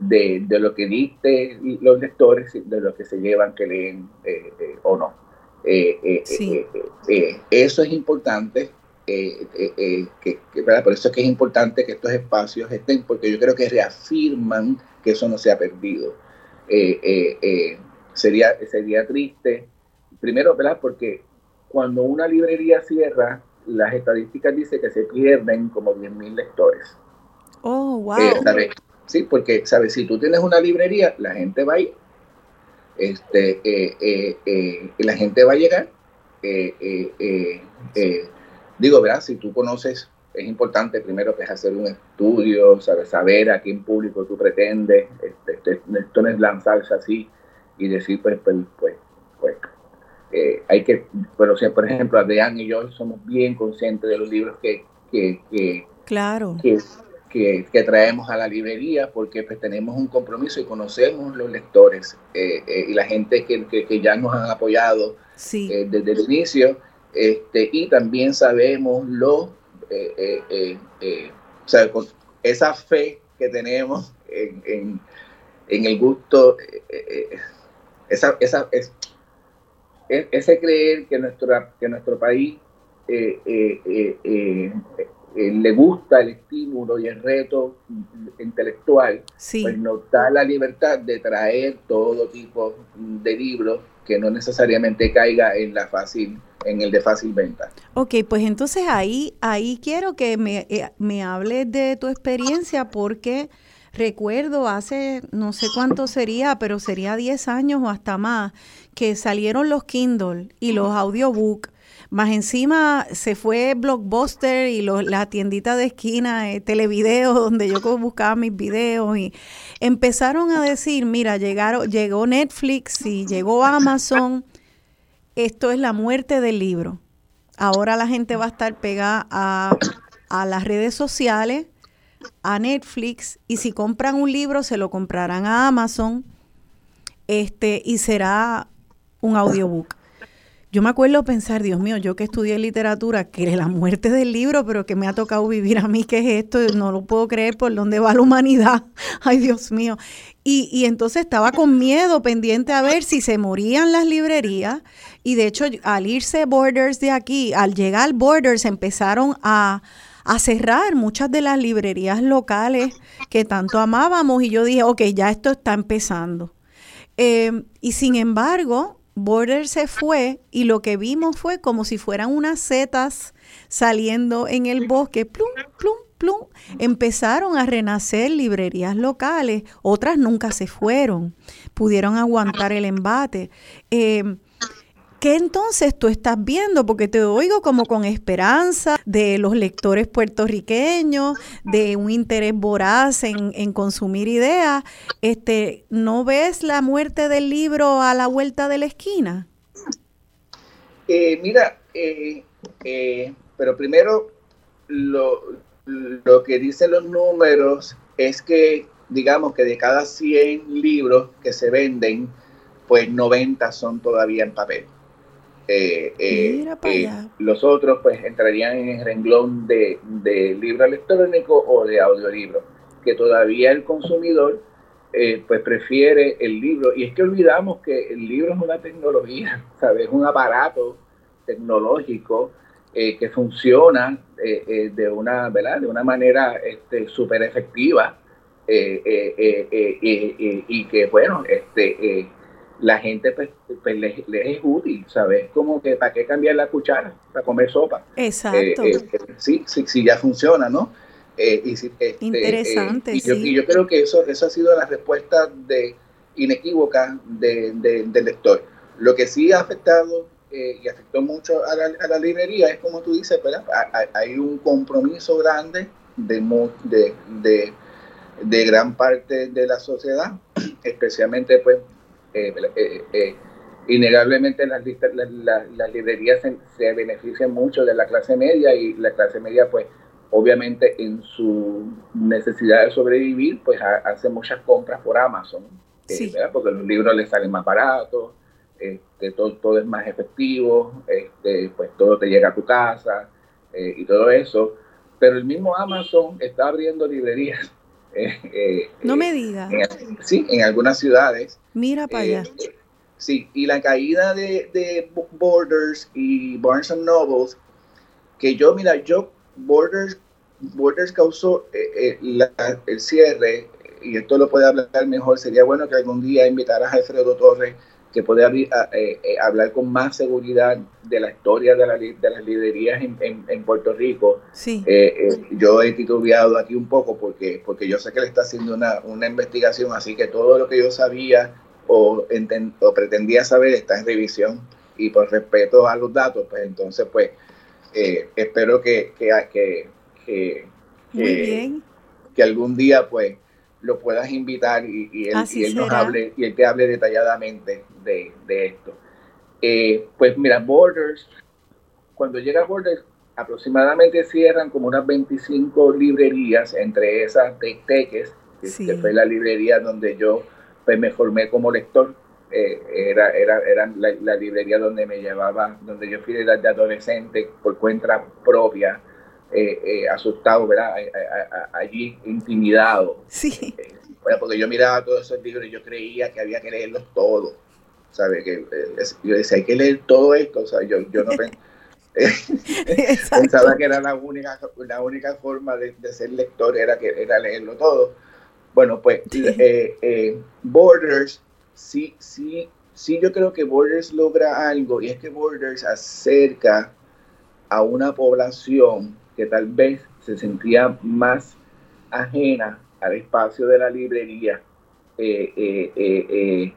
de, de, lo que diste los lectores, de lo que se llevan, que leen eh, eh, o no. Eh, eso es importante, que, por eso es que es importante que estos espacios estén, porque yo creo que reafirman que eso no se ha perdido. sería, sería triste, primero, ¿verdad? Porque cuando una librería cierra, las estadísticas dicen que se pierden como 10.000 lectores. Oh, wow. ¿sí? Porque, ¿sabes? Si tú tienes una librería, la gente va a ir, este, eh, eh, eh, la gente va a llegar. digo, ¿verdad? Si tú conoces, es importante primero que es hacer un estudio, ¿sabes? saber a quién público tú pretendes, este, este, esto no es lanzarse así y decir, pues, pues, pues, pues hay que, pero si, por ejemplo, Adrián y yo somos bien conscientes de los libros que, que, que claro. que que, traemos a la librería porque pues, tenemos un compromiso y conocemos los lectores eh, eh, y la gente que, que, ya nos han apoyado eh, desde el inicio este, y también sabemos lo, o sea, con esa fe que tenemos en, en, en el gusto, esa, esa, es, e, ese creer que, nuestra, que nuestro país eh, le gusta el estímulo y el reto intelectual, pues nos da la libertad de traer todo tipo de libros que no necesariamente caiga en la fácil en el de fácil venta. Ok, pues entonces ahí ahí quiero que me, eh, me hables de tu experiencia porque recuerdo hace no sé cuánto sería, pero sería 10 años o hasta más que salieron los Kindle y los audiobooks más encima se fue Blockbuster y la tiendita de esquina, eh, televideo, donde yo buscaba mis videos y empezaron a decir, mira, llegaron, llegó Netflix y llegó Amazon, esto es la muerte del libro. Ahora la gente va a estar pegada a, a las redes sociales, a Netflix, y si compran un libro se lo comprarán a Amazon, este, y será un audiobook. Yo me acuerdo pensar, Dios mío, yo que estudié literatura, que la muerte del libro, pero que me ha tocado vivir a mí, ¿qué es esto? No lo puedo creer por dónde va la humanidad. Ay, Dios mío. Y, y entonces estaba con miedo, pendiente a ver si se morían las librerías. Y de hecho, al irse Borders de aquí, al llegar Borders, empezaron a, a cerrar muchas de las librerías locales que tanto amábamos. Y yo dije, ok, ya esto está empezando. Eh, y sin embargo, Border se fue y lo que vimos fue como si fueran unas setas saliendo en el bosque, plum, plum, plum. Empezaron a renacer librerías locales, otras nunca se fueron, pudieron aguantar el embate. Eh, ¿Qué entonces tú estás viendo? Porque te oigo como con esperanza de los lectores puertorriqueños, de un interés voraz en, consumir ideas. Este, ¿No ves la muerte del libro a la vuelta de la esquina? Eh, mira, eh, eh, pero primero lo, lo que dicen los números es que, digamos que de cada 100 libros que se venden, pues 90 son todavía en papel. Eh, eh, eh, los otros pues entrarían en el renglón de, libro electrónico o de audiolibro, que todavía el consumidor pues prefiere el libro. Y es que olvidamos que el libro es una tecnología, ¿sabes? Es un aparato tecnológico que funciona de, una, ¿verdad? de una manera súper este, efectiva y que, bueno, este la gente pues, pues les, es útil, ¿sabes? Como que para qué cambiar la cuchara para comer sopa. Exacto. Eh, eh, sí, sí, sí, ya funciona, ¿no? Eh, y, este, Interesante, y, yo, y yo creo que eso, eso ha sido la respuesta de, inequívoca de, del lector. Lo que sí ha afectado y afectó mucho a la, a la, librería es, como tú dices, ¿verdad? Hay un compromiso grande de, de, de, de gran parte de la sociedad, especialmente pues eh, eh, eh, innegablemente las, las, librerías se, benefician mucho de la clase media y la clase media pues obviamente en su necesidad de sobrevivir pues hace muchas compras por Amazon, porque los libros les salen más baratos, este, todo, todo es más efectivo, este, pues todo te llega a tu casa y todo eso, pero el mismo Amazon está abriendo librerías eh, eh, no me digas. Sí, en algunas ciudades. Mira para allá. Eh, sí, y la caída de, de Borders y Barnes Nobles, que yo, mira, yo, Borders, Borders causó el cierre, y esto lo puede hablar mejor, sería bueno que algún día invitaras a Alfredo Torres que puede abrir, eh, eh, hablar con más seguridad de la historia de, la, de las librerías en, en, Puerto Rico. Sí. Eh, yo he titubeado aquí un poco porque, porque yo sé que le está haciendo una, una investigación, así que todo lo que yo sabía o, o pretendía saber está en revisión y por respeto a los datos, pues entonces pues espero que, que, que, que, que algún día pues lo puedas invitar y, él, nos hable y él te hable detalladamente de, esto. Eh, pues mira, Borders, cuando llega Borders, aproximadamente cierran como unas 25 librerías, entre esas de Teques, que, fue la librería donde yo pues, me formé como lector. Eh, era, era, era la, librería donde me llevaba, donde yo fui de, de adolescente por cuenta propia eh, eh, asustado, ¿verdad? allí intimidado. Sí. Eh, porque yo miraba todos esos libros y yo creía que había que leerlos todos. ¿Sabe? Que, yo decía, hay que leer todo esto. O sea, yo, yo no pensaba que era la única, la única forma de, ser lector, era, que, era leerlo todo. Bueno, pues Borders, sí, sí, sí, yo creo que Borders logra algo y es que Borders acerca a una población que tal vez se sentía más ajena al espacio de la librería eh,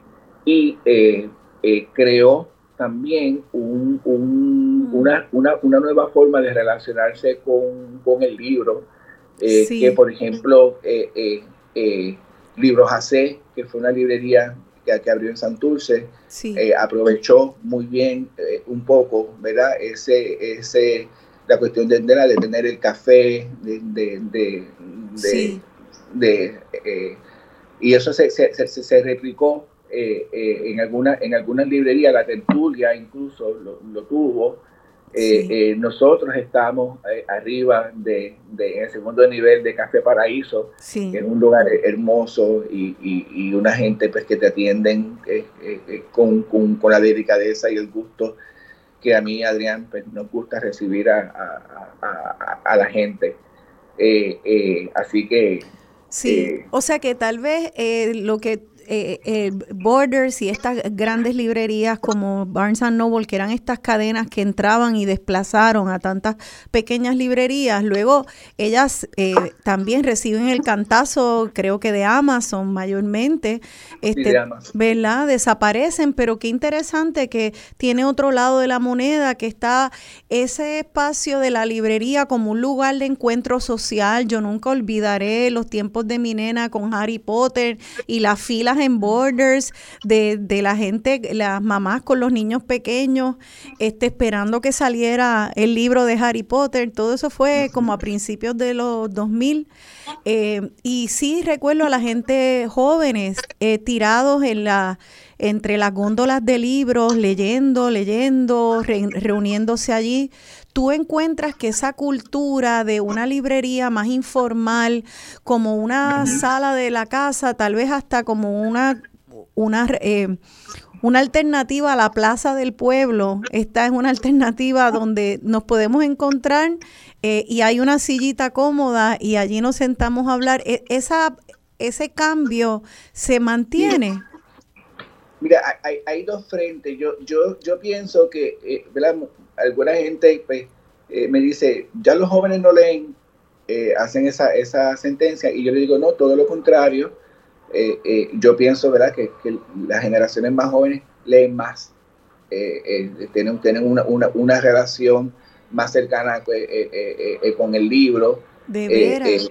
eh, eh, y creó también un, una, una, una, nueva forma de relacionarse con, con el libro, que por ejemplo Libros AC, que fue una librería que, que abrió en Santurce, aprovechó muy bien un poco, ¿verdad? Ese, ese la cuestión de, de, tener el café, de, de, eh, y eso se, se, se, replicó eh, eh, en, alguna, en algunas librerías, la tertulia incluso lo, tuvo. nosotros estamos arriba de, en el segundo nivel de Café Paraíso, en un lugar hermoso y, y, una gente pues que te atienden con, con, con la delicadeza y el gusto que a mí, Adrián, pues nos gusta recibir a, la gente. Eh, eh, así que... Sí, eh, o sea que tal vez lo que eh, eh, Borders y estas grandes librerías como Barnes Noble, que eran estas cadenas que entraban y desplazaron a tantas pequeñas librerías, luego ellas eh, también reciben el cantazo, creo que de Amazon mayormente, este, ¿verdad? Desaparecen, pero qué interesante que tiene otro lado de la moneda, que está ese espacio de la librería como un lugar de encuentro social. Yo nunca olvidaré los tiempos de mi nena con Harry Potter y las filas en Borders de, de la gente, las mamás con los niños pequeños, este, esperando que saliera el libro de Harry Potter. Todo eso fue como a principios de los 2000. Eh, y sí recuerdo a la gente jóvenes eh, tirados en la entre las góndolas de libros, leyendo, leyendo, reuniéndose allí tú encuentras que esa cultura de una librería más informal, como una sala de la casa, tal vez hasta como una, una, eh, una alternativa a la plaza del pueblo, esta es una alternativa donde nos podemos encontrar eh, y hay una sillita cómoda y allí nos sentamos a hablar. E, esa, ese cambio se mantiene. Mira, hay, hay, dos frentes. Yo, yo, yo pienso que, eh, alguna gente pues, eh, me dice, ya los jóvenes no leen, eh, hacen esa, esa sentencia, y yo le digo, no, todo lo contrario. Eh, yo pienso, ¿verdad?, que, las generaciones más jóvenes leen más, tienen, tienen una, una, una, relación más cercana con el libro. De veras.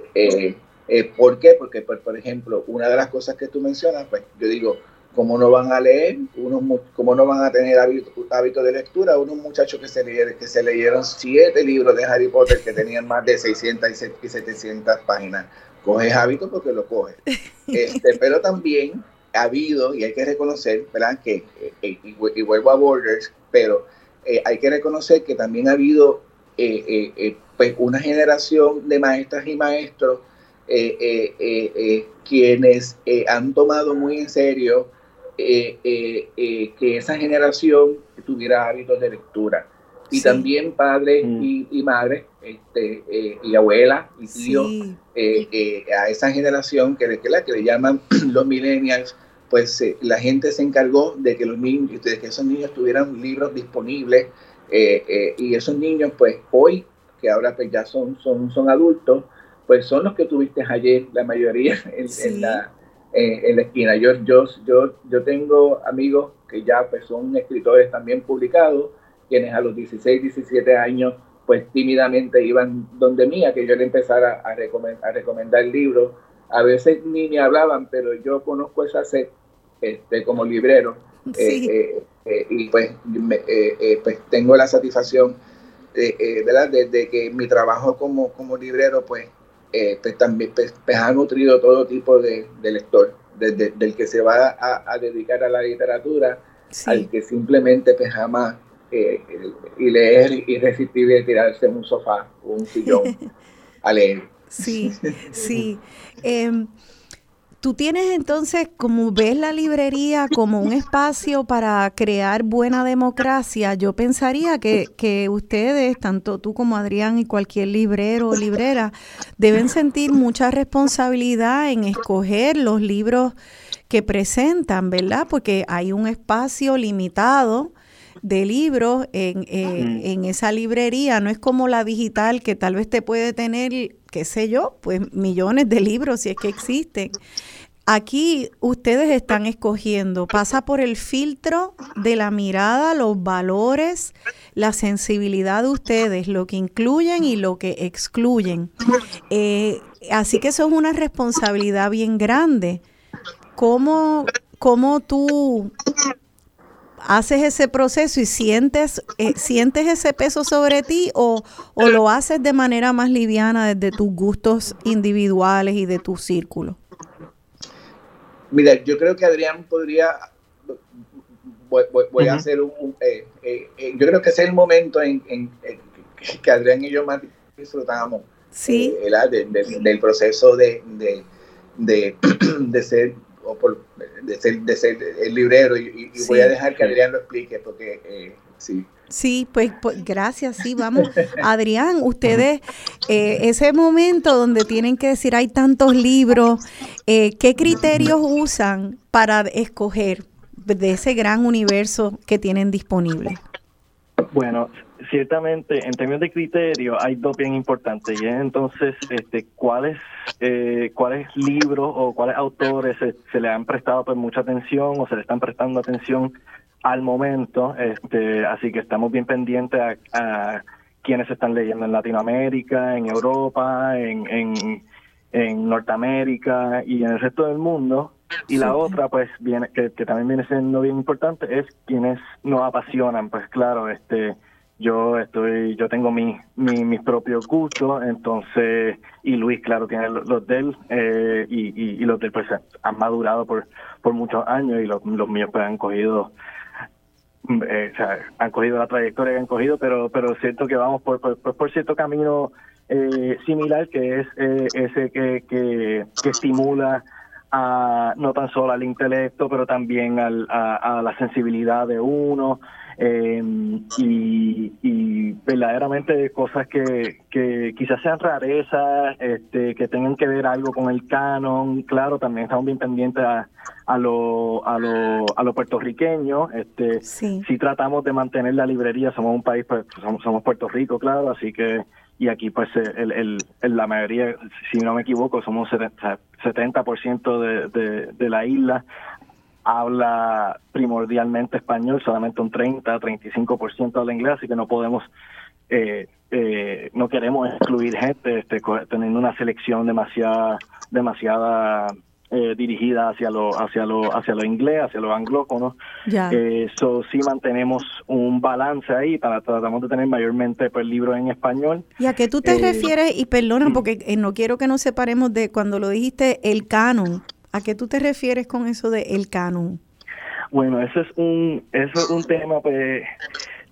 ¿Por qué? Porque, por, por ejemplo, una de las cosas que tú mencionas, pues yo digo, ¿Cómo no van a leer? Unos, ¿Cómo no van a tener hábito, de lectura? Unos muchachos que se, leyeron, que se leyeron siete libros de Harry Potter que tenían más de 600 y 700 páginas. Coges hábito porque lo coges. Este, pero también ha habido, y hay que reconocer, ¿verdad? Que, eh, eh, y, vuelvo a Borders, pero eh, hay que reconocer que también ha habido pues una generación de maestras y maestros quienes han tomado muy en serio eh, eh, eh, que esa generación tuviera hábitos de lectura. Y también padres mm. y, y madres, este, y abuelas y tíos, a esa generación que, que, la, que le llaman los millennials, pues la gente se encargó de que los niños, de que esos niños tuvieran libros disponibles y esos niños, pues hoy, que ahora pues ya son, son, son adultos, pues son los que tuviste ayer, la mayoría en la en la esquina. Yo, yo, yo, yo tengo amigos que ya pues, son escritores también publicados, quienes a los 16, 17 años pues tímidamente iban donde mía, que yo le empezara a, recomendar, a recomendar libros. A veces ni me hablaban, pero yo conozco esa sed este, como librero. Eh, eh, eh, y pues, pues tengo la satisfacción ¿verdad? De, que mi trabajo como, como librero pues eh, pues también pues, pues, ha nutrido todo tipo de, lector, desde del que se va a, dedicar a la literatura al que simplemente pues ama eh, y leer irresistible tirarse en un sofá o un sillón a leer. Sí, sí. Em, Tú tienes entonces, como ves la librería como un espacio para crear buena democracia, yo pensaría que, que ustedes, tanto tú como Adrián y cualquier librero o librera, deben sentir mucha responsabilidad en escoger los libros que presentan, ¿verdad? Porque hay un espacio limitado de libros en, eh, en, esa librería, no es como la digital que tal vez te puede tener, qué sé yo, pues millones de libros si es que existen. Aquí ustedes están escogiendo, pasa por el filtro de la mirada, los valores, la sensibilidad de ustedes, lo que incluyen y lo que excluyen. Eh, así que eso es una responsabilidad bien grande. ¿Cómo, cómo tú haces ese proceso y sientes, eh, sientes ese peso sobre ti o, o lo haces de manera más liviana desde tus gustos individuales y de tu círculo? Mira, yo creo que Adrián podría, voy, a hacer un, eh, eh, eh, yo creo que ese es el momento en, que Adrián y yo más disfrutamos sí. del proceso de, de, ser, de, ser, de ser el librero y, voy a dejar que Adrián lo explique porque sí. Sí, pues, pues, gracias, sí, vamos. Adrián, ustedes, eh, ese momento donde tienen que decir hay tantos libros eh, ¿qué criterios usan para escoger de ese gran universo que tienen disponible? Bueno, ciertamente en términos de criterio hay dos bien importantes y es entonces este cuáles eh, cuáles libros o cuáles autores se, le han prestado pues mucha atención o se le están prestando atención al momento este así que estamos bien pendientes a, quienes se están leyendo en Latinoamérica en Europa en, en, en Norteamérica y en el resto del mundo y la otra, pues, viene que, que, también viene siendo bien importante, es quienes nos apasionan. Pues claro, este yo estoy, yo tengo mi, mi, mis propios gustos, entonces, y Luis, claro, tiene los, de él, eh, y, y, los de él pues han madurado por, por muchos años y los, los míos pues han cogido eh, han cogido la trayectoria que han cogido, pero pero siento que vamos por, por, por cierto camino eh, similar que es eh, ese que, que, que estimula a, no tan solo al intelecto, pero también al, a, la sensibilidad de uno eh, y, y, verdaderamente cosas que, que quizás sean rarezas, este, que tengan que ver algo con el canon. Claro, también estamos bien pendientes a, a lo, a lo, a lo puertorriqueño. Este, Si tratamos de mantener la librería, somos un país, pues, somos, somos Puerto Rico, claro, así que y aquí pues el, el, la mayoría, si no me equivoco, somos 70% de, de, de la isla habla primordialmente español, solamente un 30, 35% habla inglés, así que no podemos, eh, eh, no queremos excluir gente, este, teniendo una selección demasiada, demasiada eh, dirigida hacia lo hacia lo hacia lo inglés hacia lo anglófono. Eso eh, sí mantenemos un balance ahí para tratamos de tener mayormente pues libros en español. Y a qué tú te eh, refieres y perdona mm. porque no quiero que nos separemos de cuando lo dijiste el canon a qué tú te refieres con eso de el canon bueno eso es un eso es un tema pues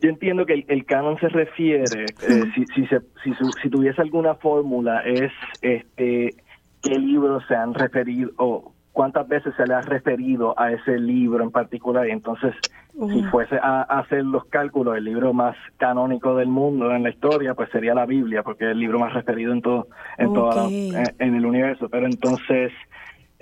yo entiendo que el, canon se refiere, si, si, se, si, si, tuviese alguna fórmula, es este qué libros se han referido o cuántas veces se le ha referido a ese libro en particular. Y entonces, si fuese a, hacer los cálculos, el libro más canónico del mundo en la historia, pues sería la Biblia, porque es el libro más referido en todo, en, en, el universo. Pero entonces,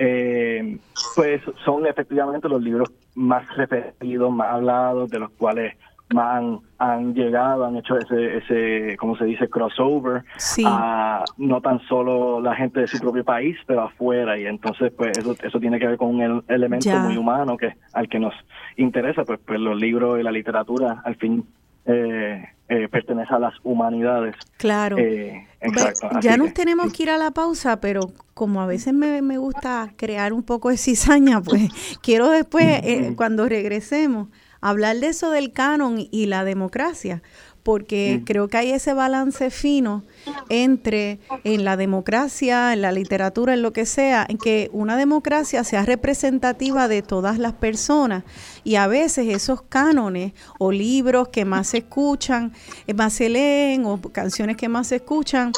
eh, pues son efectivamente los libros más referidos, más hablados, de los cuales han, han llegado, han hecho ese, ese, como se dice, crossover a no tan solo la gente de su propio país, pero afuera. Y entonces, pues eso, eso tiene que ver con un elemento muy humano que al que nos interesa, pues, pues los libros y la literatura, al fin, eh, eh pertenece a las humanidades. Claro. Eh, exacto. ya nos tenemos que ir a la pausa, pero como a veces me, me gusta crear un poco de cizaña, pues quiero después, eh, cuando regresemos, hablar de eso del canon y la democracia, porque creo que hay ese balance fino entre en la democracia, en la literatura, en lo que sea, en que una democracia sea representativa de todas las personas. Y a veces esos cánones o libros que más se escuchan, eh, más se leen o canciones que más se escuchan,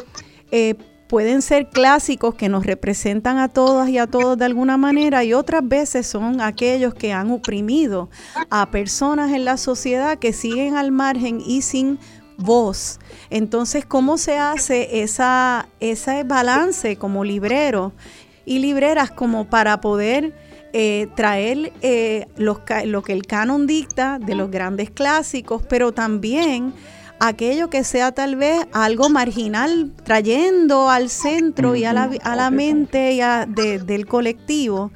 eh, pueden ser clásicos que nos representan a todas y a todos de alguna manera y otras veces son aquellos que han oprimido a personas en la sociedad que siguen al margen y sin voz. Entonces, ¿cómo se hace esa, ese balance como librero y libreras como para poder eh, traer eh, lo que el canon dicta de los grandes clásicos, pero también aquello que sea tal vez algo marginal, trayendo al centro y a la, a la mente del colectivo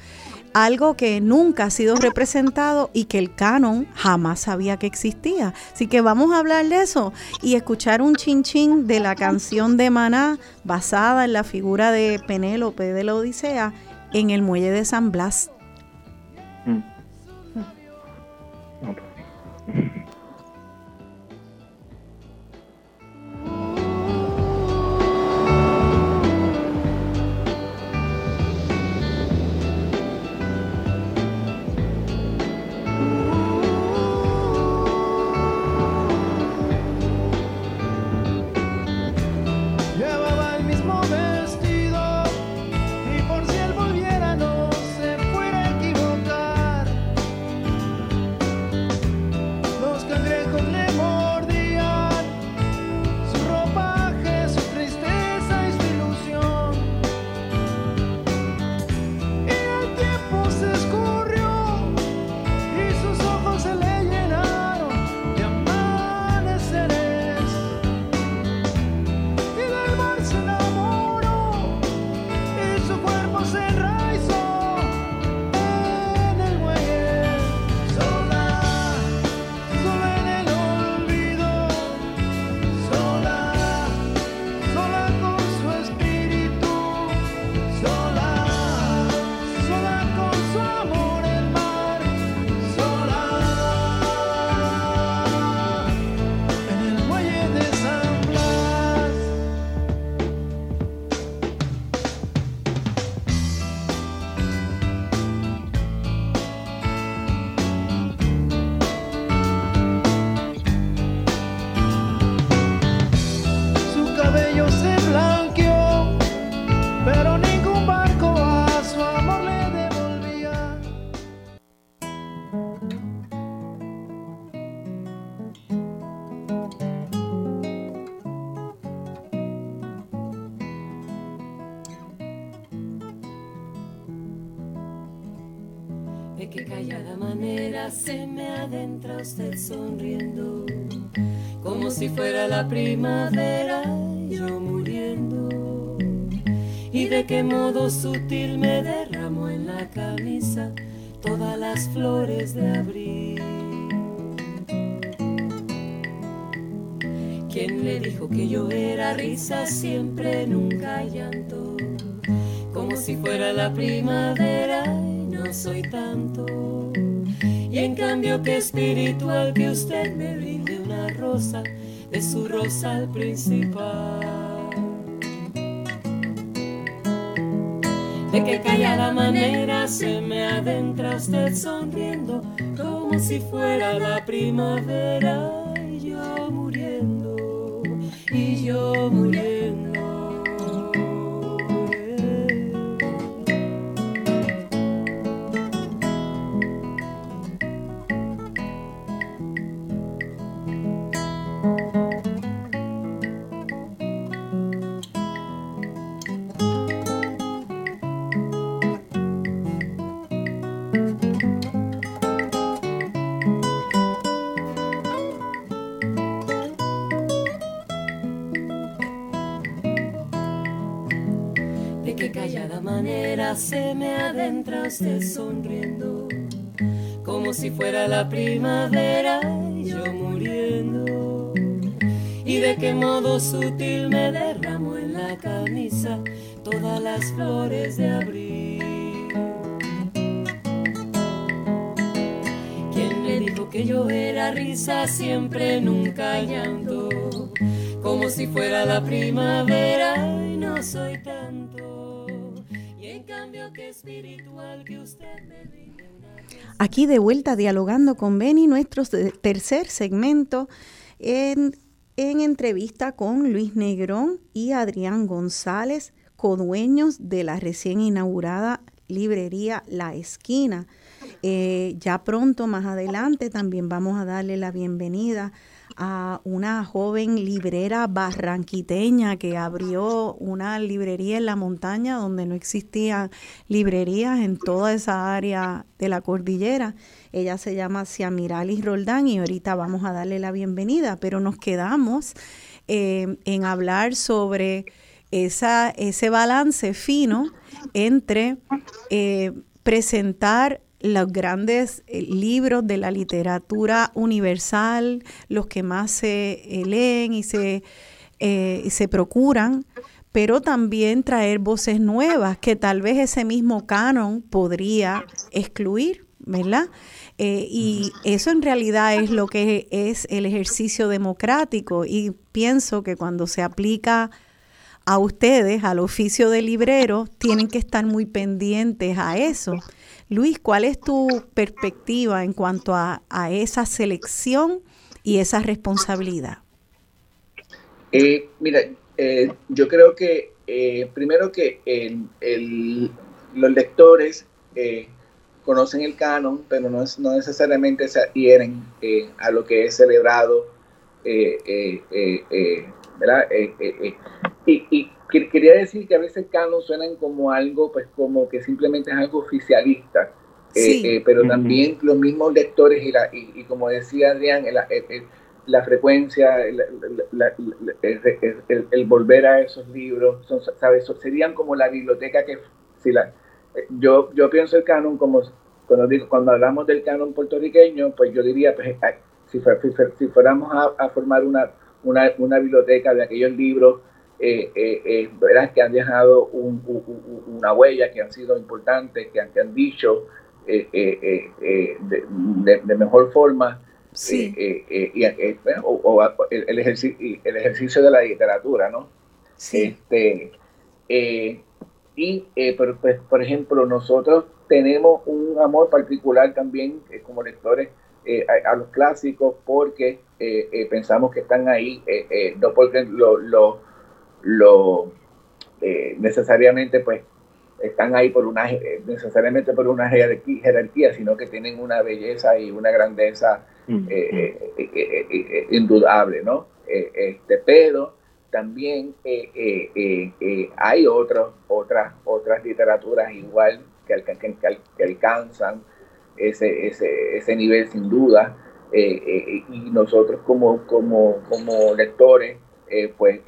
algo que nunca ha sido representado y que el canon jamás sabía que existía. Así que vamos a hablar de eso y escuchar un chinchín de la canción de Maná basada en la figura de Penélope de la Odisea en el muelle de San Blas. Mm. De usted sonriendo, como si fuera la primavera, yo muriendo. Y de qué modo sutil me derramó en la camisa todas las flores de abril. ¿Quién le dijo que yo era risa siempre, nunca llanto? Como si fuera la primavera y no soy tanto. Y en cambio que espiritual que usted me brinde una rosa de su rosal principal. De qué callada manera se me adentra usted sonriendo como si fuera la primavera y yo muriendo. se usted sonriendo, como si fuera la primavera y yo muriendo. Y de qué modo sutil me derramo en la camisa todas las flores de abril. ¿Quién le dijo que yo era risa siempre, nunca llanto? Como si fuera la primavera y no soy tanto Aquí de vuelta dialogando con Benny, nuestro tercer segmento en, en entrevista con Luis Negrón y Adrián González, codueños de la recién inaugurada librería La Esquina. Eh, ya pronto, más adelante, también vamos a darle la bienvenida a una joven librera barranquiteña que abrió una librería en la montaña donde no existían librerías en toda esa área de la cordillera. Ella se llama Ciamiralis Roldán y ahorita vamos a darle la bienvenida, pero nos quedamos eh, en hablar sobre esa, ese balance fino entre eh, presentar los grandes eh, libros de la literatura universal, los que más se eh, leen y se, eh, se procuran, pero también traer voces nuevas que tal vez ese mismo canon podría excluir, ¿verdad? y eso en realidad es lo que es el ejercicio democrático y pienso que cuando se aplica a ustedes, al oficio de librero, tienen que estar muy pendientes a eso Luis, ¿cuál es tu perspectiva en cuanto a, esa selección y esa responsabilidad? Eh, mira, eh, yo creo que eh, primero que los lectores conocen el canon, pero no, es, no necesariamente se adhieren a lo que es celebrado, ¿verdad? Y, quería decir que a veces canon suenan como algo, pues como que simplemente es algo oficialista, eh, eh, pero también los mismos lectores y, la, y, como decía Adrián, la frecuencia, el, volver a esos libros, son, ¿sabes? serían como la biblioteca que, si la, yo, yo pienso el canon como, cuando, digo, cuando hablamos del canon puertorriqueño, pues yo diría, pues, si, si, fuéramos a, formar una, una, una biblioteca de aquellos libros eh, eh, eh, verás que han dejado una huella, que han sido importantes, que han, han dicho de, mejor forma. y, o, el, ejercicio, el ejercicio de la literatura, ¿no? Sí. Este, y, por, pues, por ejemplo, nosotros tenemos un amor particular también como lectores a, los clásicos porque pensamos que están ahí, no porque lo, lo lo eh, necesariamente pues están ahí por una eh, necesariamente por una jerarquía, sino que tienen una belleza y una grandeza mm, eh, mm. indudable, ¿no? este, pero también hay otros, otras, otras literaturas igual que, que, que alcanzan ese, ese, ese nivel sin duda. y nosotros como, como, como lectores, pues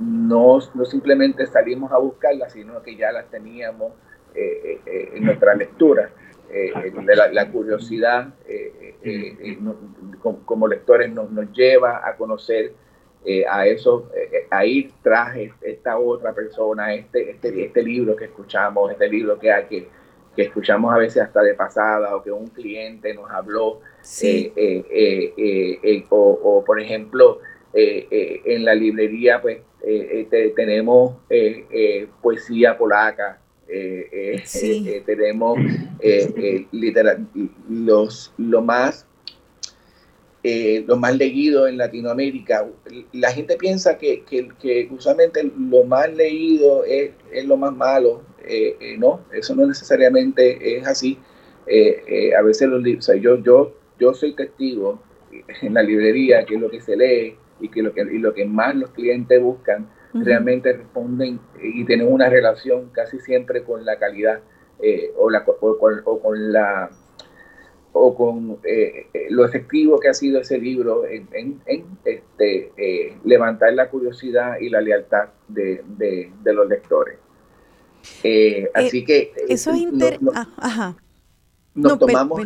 no, no simplemente salimos a buscarlas, sino que ya las teníamos en nuestra lectura. la, curiosidad como, lectores nos, nos, lleva a conocer a eso, a ir tras esta otra persona, este, este, este libro que escuchamos, este libro que, que, que escuchamos a veces hasta de pasada o que un cliente nos habló, o, por ejemplo, en la librería pues tenemos poesía polaca, tenemos los, lo más lo más leído en Latinoamérica. La gente piensa que, que, usualmente lo más leído es, lo más malo. no, eso no necesariamente es así. a veces los libros, yo, yo, yo soy testigo en la librería que lo que se lee y que lo que, y lo que más los clientes buscan realmente responden y tienen una relación casi siempre con la calidad eh, o, la, o, con, la o con eh, eh, lo efectivo que ha sido ese libro en, en, este, levantar la curiosidad y la lealtad de, de, los lectores. así que... Eso es interesante. Ah, nos tomamos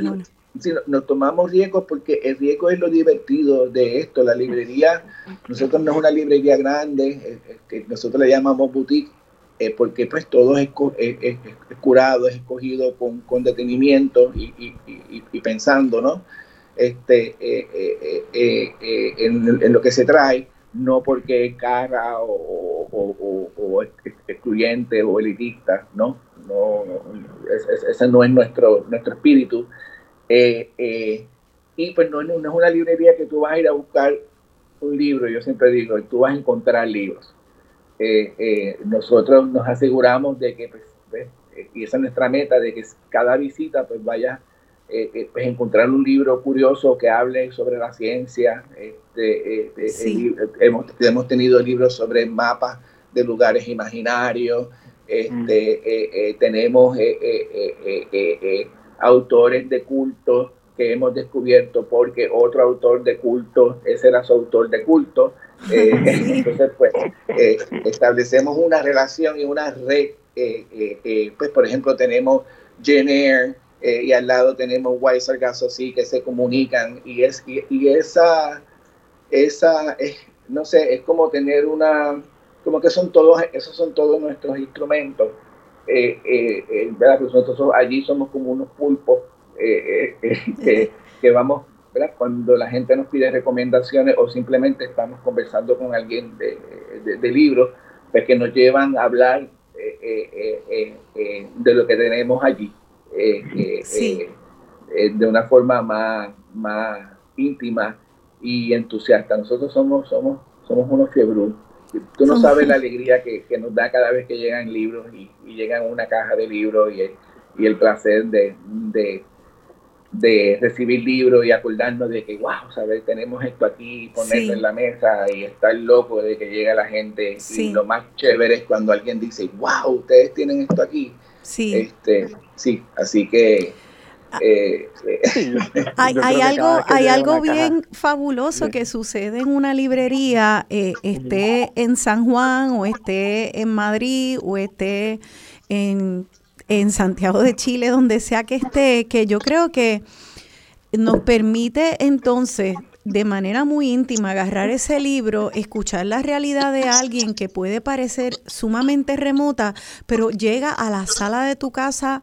nos tomamos riesgos porque el riesgo es lo divertido de esto. La librería, nosotros no es una librería grande, que nosotros le llamamos boutique, eh, porque pues todo es, curado, es escogido con, con detenimiento y, pensando, ¿no? Este, eh, eh, en, lo que se trae, no porque es cara o, excluyente o elitista, ¿no? no, ese no es nuestro, nuestro espíritu. Eh, eh, y pues no, no, es una librería que tú vas a ir a buscar un libro, yo siempre digo, tú vas a encontrar libros. Eh, nosotros nos aseguramos de que, pues, y esa es nuestra meta, de que cada visita pues vaya pues encontrar un libro curioso que hable sobre la ciencia. Este, hemos, hemos, tenido libros sobre mapas de lugares imaginarios. Este, tenemos autores de culto que hemos descubierto porque otro autor de culto, ese era su autor de culto. Eh, entonces, pues, eh, establecemos una relación y una red. Eh, pues, por ejemplo, tenemos Jenner y al lado tenemos Weiser sí que se comunican y, es, y, esa, esa no sé, es como tener una, como que son todos, esos son todos nuestros instrumentos eh, eh, eh, ¿verdad? Pues nosotros allí somos como unos pulpos eh, que, que, vamos, ¿verdad? Cuando la gente nos pide recomendaciones o simplemente estamos conversando con alguien de, de, libros, pues que nos llevan a hablar de lo que tenemos allí. de una forma más, más íntima y entusiasta. Nosotros somos, somos, somos unos fiebros Tú no sabes la alegría que, que, nos da cada vez que llegan libros y, llegan una caja de libros y, y el placer de, de, de, recibir libros y acordarnos de que, wow, ¿sabes? tenemos esto aquí, ponerlo en la mesa y estar loco de que llega la gente. Y lo más chévere es cuando alguien dice, wow, ustedes tienen esto aquí. Sí. Este, sí, así que eh, hay, algo, hay algo bien fabuloso que sucede en una librería, eh, esté en San Juan o esté en Madrid o esté en, en Santiago de Chile, donde sea que esté, que yo creo que nos permite entonces de manera muy íntima agarrar ese libro, escuchar la realidad de alguien que puede parecer sumamente remota, pero llega a la sala de tu casa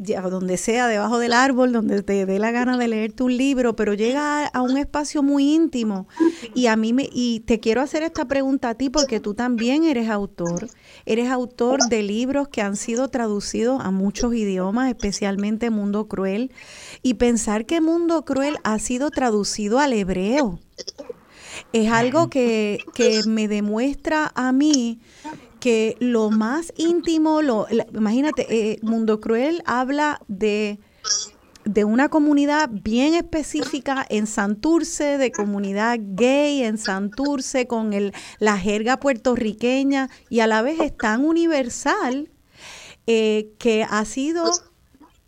donde sea, debajo del árbol, donde te dé la gana de leerte un libro, pero llega a, un espacio muy íntimo. Y a mí me, y te quiero hacer esta pregunta a ti porque tú también eres autor. Eres autor de libros que han sido traducidos a muchos idiomas, especialmente Mundo Cruel. Y pensar que Mundo Cruel ha sido traducido al hebreo. Es algo que, que me demuestra a mí que lo más íntimo, lo, imagínate, eh, Mundo Cruel habla de, de una comunidad bien específica en Santurce, de comunidad gay en Santurce, con el, la jerga puertorriqueña y a la vez es tan universal eh, que ha sido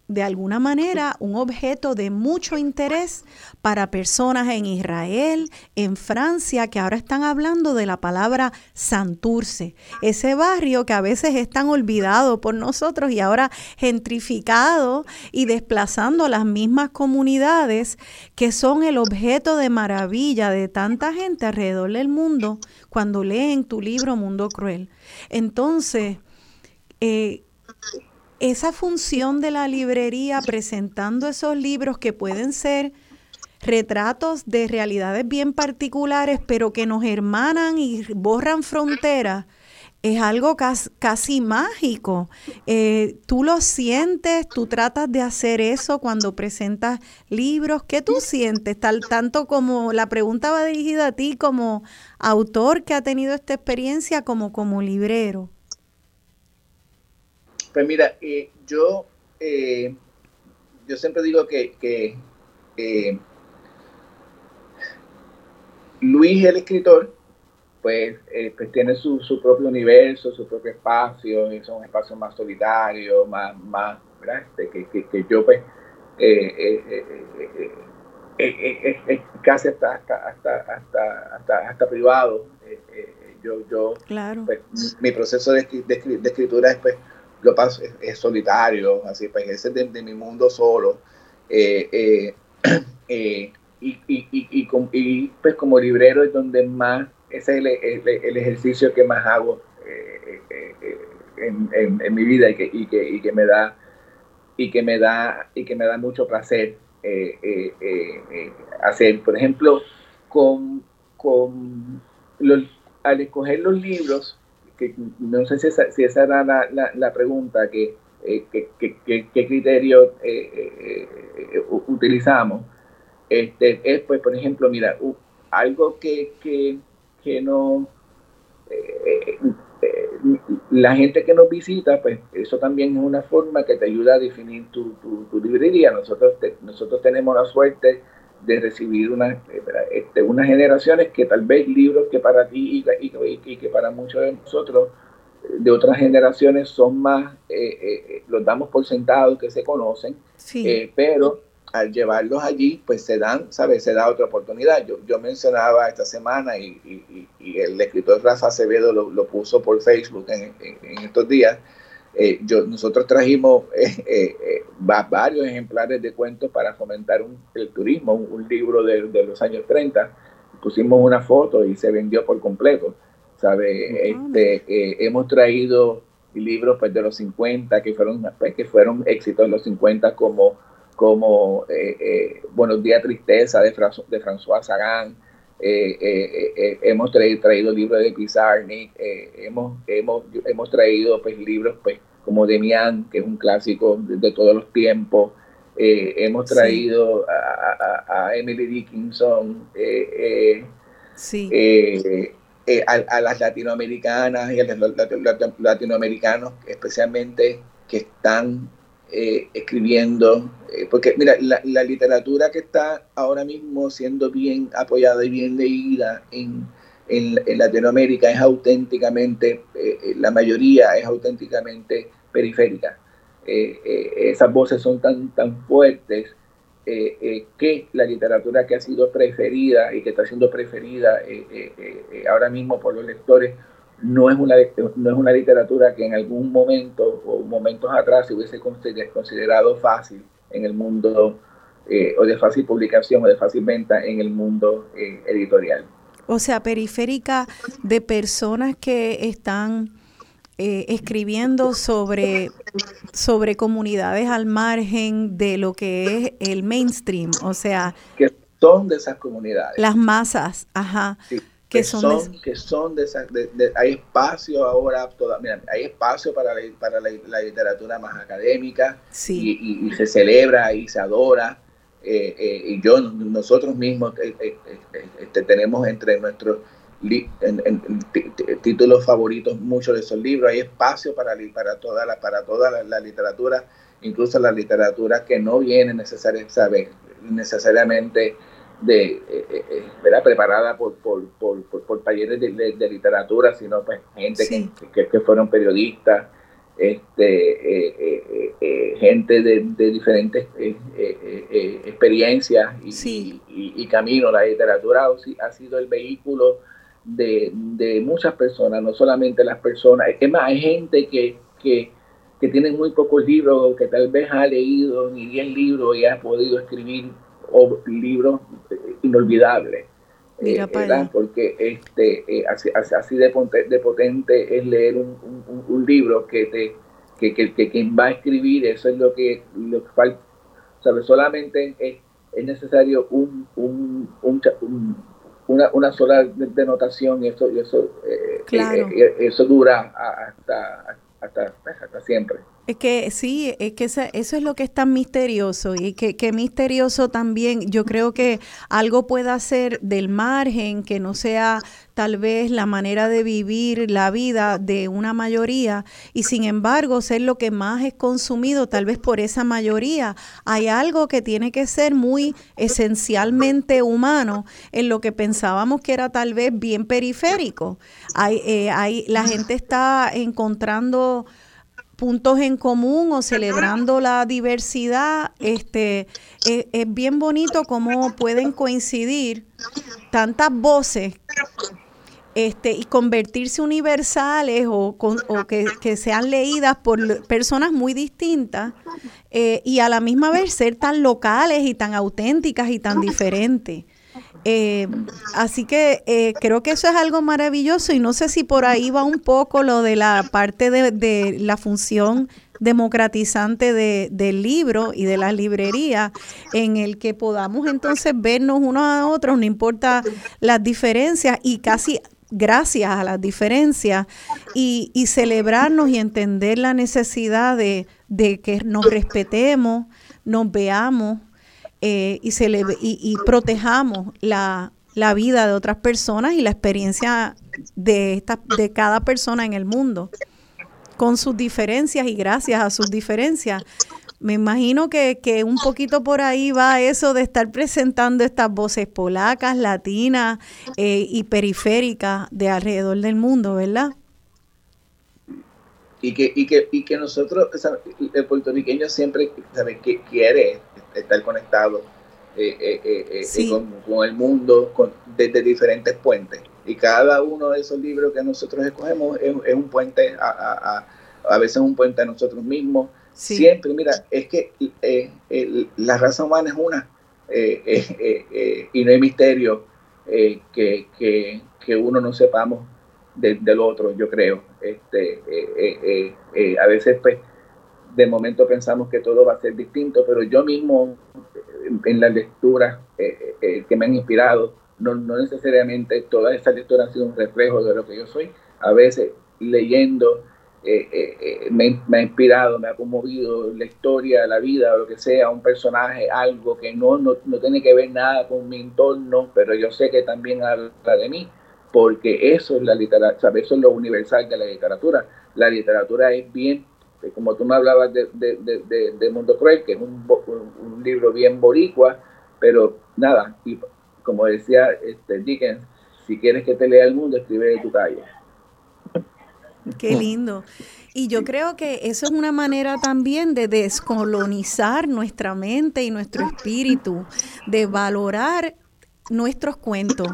de alguna manera un objeto de mucho interés para personas en Israel, en Francia, que ahora están hablando de la palabra Santurce, ese barrio que a veces es tan olvidado por nosotros y ahora gentrificado y desplazando las mismas comunidades que son el objeto de maravilla de tanta gente alrededor del mundo cuando leen tu libro Mundo Cruel. Entonces, eh, esa función de la librería presentando esos libros que pueden ser retratos de realidades bien particulares, pero que nos hermanan y borran fronteras, es algo casi, mágico. Eh, tú lo sientes, tú tratas de hacer eso cuando presentas libros. ¿Qué tú sientes? Tal, tanto como la pregunta va dirigida a ti como autor que ha tenido esta experiencia como como librero. Pues mira, eh, yo, eh, yo siempre digo que, que Luis, el escritor, pues, eh, pues tiene su, su, propio universo, su propio espacio, es un espacio más solitario, más, más ¿verdad? Este, que, que, que, yo pues eh, eh, casi hasta, hasta, hasta, hasta, hasta, privado. yo, yo claro. pues, mi, proceso de, de, de, escritura es pues lo paso, es, solitario, así pues ese es de, de mi mundo solo. Y, y, y, y, pues como librero es donde más ese es el, ejercicio que más hago eh, eh, eh, en, mi vida y que, y que, y que, me da y que me da y que me da mucho placer hacer. Por ejemplo con, con los, al escoger los libros que no sé si esa, si esa era la, la, pregunta que, qué criterio utilizamos este es pues por ejemplo mira algo que, que que no... Eh, eh, la gente que nos visita, pues eso también es una forma que te ayuda a definir tu, tu, librería. Nosotros, nosotros tenemos la suerte de recibir una, este, unas generaciones que tal vez libros que para ti y, y, que para muchos de nosotros de otras generaciones son más, eh, los damos por sentados que se conocen, pero al llevarlos allí, pues se dan, ¿sabes? Se da otra oportunidad. Yo, yo mencionaba esta semana y, el escritor Rafa Acevedo lo, puso por Facebook en, estos días. Eh, yo, nosotros trajimos eh, eh, varios ejemplares de cuentos para fomentar el turismo, un, libro de, los años 30. Pusimos una foto y se vendió por completo. ¿sabe? Este, hemos traído libros pues, de los 50 que fueron, pues, que fueron éxitos en los 50 como como eh, eh, Buenos días Tristeza de, de François Sagan, eh, hemos traído, traído, libros de Pizarnik, hemos, hemos, hemos traído pues, libros pues, como Demian, que es un clásico de, todos los tiempos, hemos traído a, Emily Dickinson, a, las latinoamericanas y a los latinoamericanos, especialmente que están eh, escribiendo, eh, porque mira, la, literatura que está ahora mismo siendo bien apoyada y bien leída en, en, Latinoamérica es auténticamente, eh, la mayoría es auténticamente periférica. esas voces son tan, tan fuertes que la literatura que ha sido preferida y que está siendo preferida ahora mismo por los lectores no es una, no es una literatura que en algún momento o momentos atrás se hubiese considerado fácil en el mundo eh, o de fácil publicación o de fácil venta en el mundo eh, editorial. O sea, periférica de personas que están eh, escribiendo sobre, sobre comunidades al margen de lo que es el mainstream, o sea... Que son de esas comunidades. Las masas, ajá que, son, que son de, de, hay espacio ahora toda, mira, hay espacio para la, para la, literatura más académica y, se celebra y se adora eh, eh, y yo nosotros mismos eh, este, tenemos entre nuestros títulos favoritos muchos de esos libros hay espacio para para toda la para toda la, literatura incluso la literatura que no viene necesariamente de, eh, eh, eh, ¿verdad? preparada por, por, por, por talleres de, literatura, sino pues gente que, que, fueron periodistas, este, gente de, diferentes experiencias y, y, caminos. La literatura ha sido el vehículo de, muchas personas, no solamente las personas. Es más, hay gente que, que, que tiene muy pocos libros, que tal vez ha leído ni 10 libros y ha podido escribir libros inolvidables. Eh, porque este eh, así, así de, de, potente es leer un, libro que te que, que, quien va a escribir eso es lo que, lo que falta solamente es, es necesario un, un, una, una sola denotación y eso y eso eh, eso dura hasta hasta, hasta siempre es que sí, es que eso es lo que es tan misterioso y que, que, misterioso también, yo creo que algo pueda ser del margen, que no sea tal vez la manera de vivir la vida de una mayoría y sin embargo ser lo que más es consumido tal vez por esa mayoría. Hay algo que tiene que ser muy esencialmente humano en lo que pensábamos que era tal vez bien periférico. Hay, eh, hay, la gente está encontrando puntos en común o celebrando la diversidad, este, es, bien bonito cómo pueden coincidir tantas voces este, y convertirse universales o, o que, sean leídas por personas muy distintas eh, y a la misma vez ser tan locales y tan auténticas y tan diferentes. Eh, así que eh, creo que eso es algo maravilloso y no sé si por ahí va un poco lo de la parte de, la función democratizante de, del libro y de la librería, en el que podamos entonces vernos unos a otros, no importa las diferencias y casi gracias a las diferencias y, y celebrarnos y entender la necesidad de, de que nos respetemos, nos veamos, eh, y, se le, y, y protejamos la, la, vida de otras personas y la experiencia de, esta, de cada persona en el mundo, con sus diferencias y gracias a sus diferencias. Me imagino que, que un poquito por ahí va eso de estar presentando estas voces polacas, latinas eh, y periféricas de alrededor del mundo, ¿verdad? Y que, y que, y que nosotros, el puertorriqueño siempre sabe quiere estar conectado eh, eh, eh, con, el mundo desde diferentes puentes. Y cada uno de esos libros que nosotros escogemos es, un puente, a, a, veces un puente a nosotros mismos. Siempre, mira, es que la raza humana es una y no hay misterio que, que, uno no sepamos del otro, yo creo. Este, a veces, pues, de momento pensamos que todo va a ser distinto, pero yo mismo en las lecturas eh, eh, eh, que me han inspirado, no, no necesariamente todas esas lecturas han sido un reflejo de lo que yo soy, a veces leyendo me, ha inspirado, me ha conmovido la historia, la vida, lo que sea, un personaje, algo que no, no, no tiene que ver nada con mi entorno, pero yo sé que también habla de mí, porque eso es la literatura, eso es lo universal de la literatura. La literatura es bien como tú me hablabas de, de, Mundo Cruel, que es un, un, libro bien boricua, pero nada, y como decía este, Dickens, si quieres que te lea el mundo, escribe de tu calle. Qué lindo. Y yo creo que eso es una manera también de descolonizar nuestra mente y nuestro espíritu, de valorar nuestros cuentos,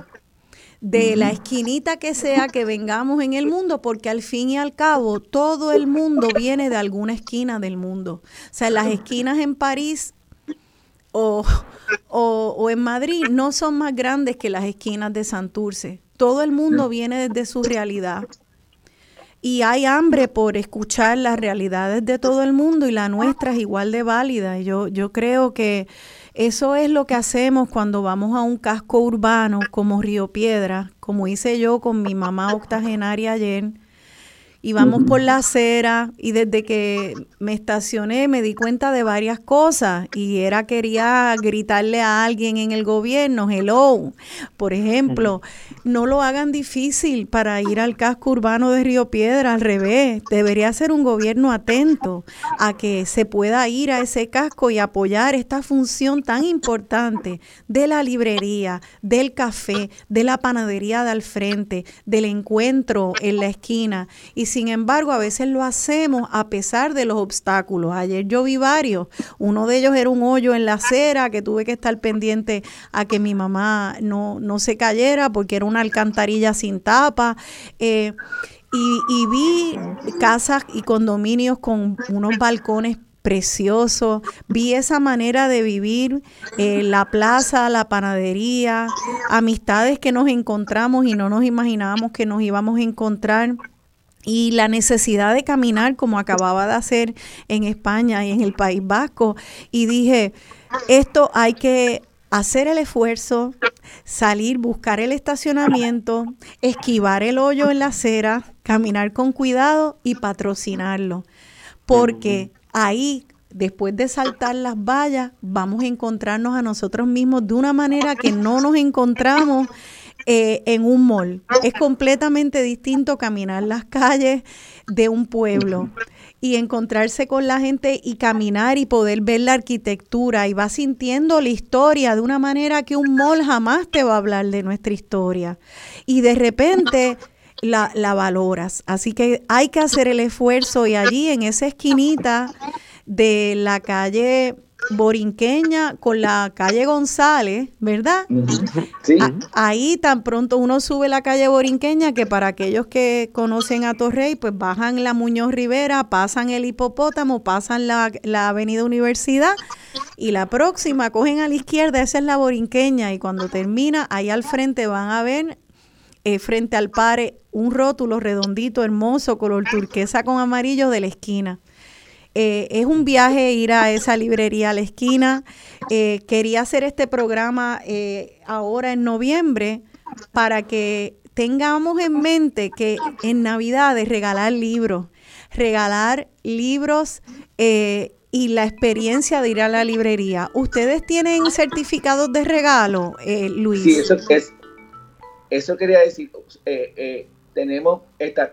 de la esquinita que sea que vengamos en el mundo, porque al fin y al cabo todo el mundo viene de alguna esquina del mundo. O sea, las esquinas en París o, o, en Madrid no son más grandes que las esquinas de Santurce. Todo el mundo viene desde su realidad. Y hay hambre por escuchar las realidades de todo el mundo y la nuestra es igual de válida. Yo, yo creo que eso es lo que hacemos cuando vamos a un casco urbano como Río Piedra, como hice yo con mi mamá octogenaria ayer y vamos por la acera y desde que me estacioné me di cuenta de varias cosas y era quería gritarle a alguien en el gobierno, hello, por ejemplo, no lo hagan difícil para ir al casco urbano de Río Piedra, al revés, debería ser un gobierno atento a que se pueda ir a ese casco y apoyar esta función tan importante de la librería, del café, de la panadería de al frente, del encuentro en la esquina y sin embargo a veces lo hacemos a pesar de los obstáculos. Ayer yo vi varios, uno de ellos era un hoyo en la acera que tuve que estar pendiente a que mi mamá no, no se cayera porque era una alcantarilla sin tapa. Eh, y, y, vi casas y condominios con unos balcones precioso. Vi esa manera de vivir, eh, la plaza, la panadería, amistades que nos encontramos y no nos imaginábamos que nos íbamos a encontrar. Y la necesidad de caminar como acababa de hacer en España y en el País Vasco. Y dije, esto hay que hacer el esfuerzo, salir, buscar el estacionamiento, esquivar el hoyo en la acera, caminar con cuidado y patrocinarlo. Porque ahí, después de saltar las vallas, vamos a encontrarnos a nosotros mismos de una manera que no nos encontramos eh, en un mall. Es completamente distinto caminar las calles de un pueblo y encontrarse con la gente y caminar y poder ver la arquitectura y va sintiendo la historia de una manera que un mall jamás te va a hablar de nuestra historia. Y de repente la, la valoras. Así que hay que hacer el esfuerzo y allí en esa esquinita de la calle Borinqueña con la calle González, ¿verdad? Sí. ahí tan pronto uno sube la calle Borinqueña que para aquellos que conocen a Torrey, pues bajan la Muñoz Rivera, pasan el hipopótamo, pasan la, la avenida Universidad y la próxima cogen a la izquierda, esa es la Borinqueña y cuando termina, ahí al frente van a ver eh, frente al pare un rótulo redondito, hermoso, color turquesa con amarillo de la esquina. Eh, es un viaje ir a esa librería a la esquina. Eh, quería hacer este programa ahora en noviembre para que tengamos en mente que en Navidades regalar libros, regalar libros y la experiencia de ir a la librería. ¿Ustedes tienen certificados de regalo, Luis? Sí, eso es, eso quería decir, eh, eh, tenemos, esta,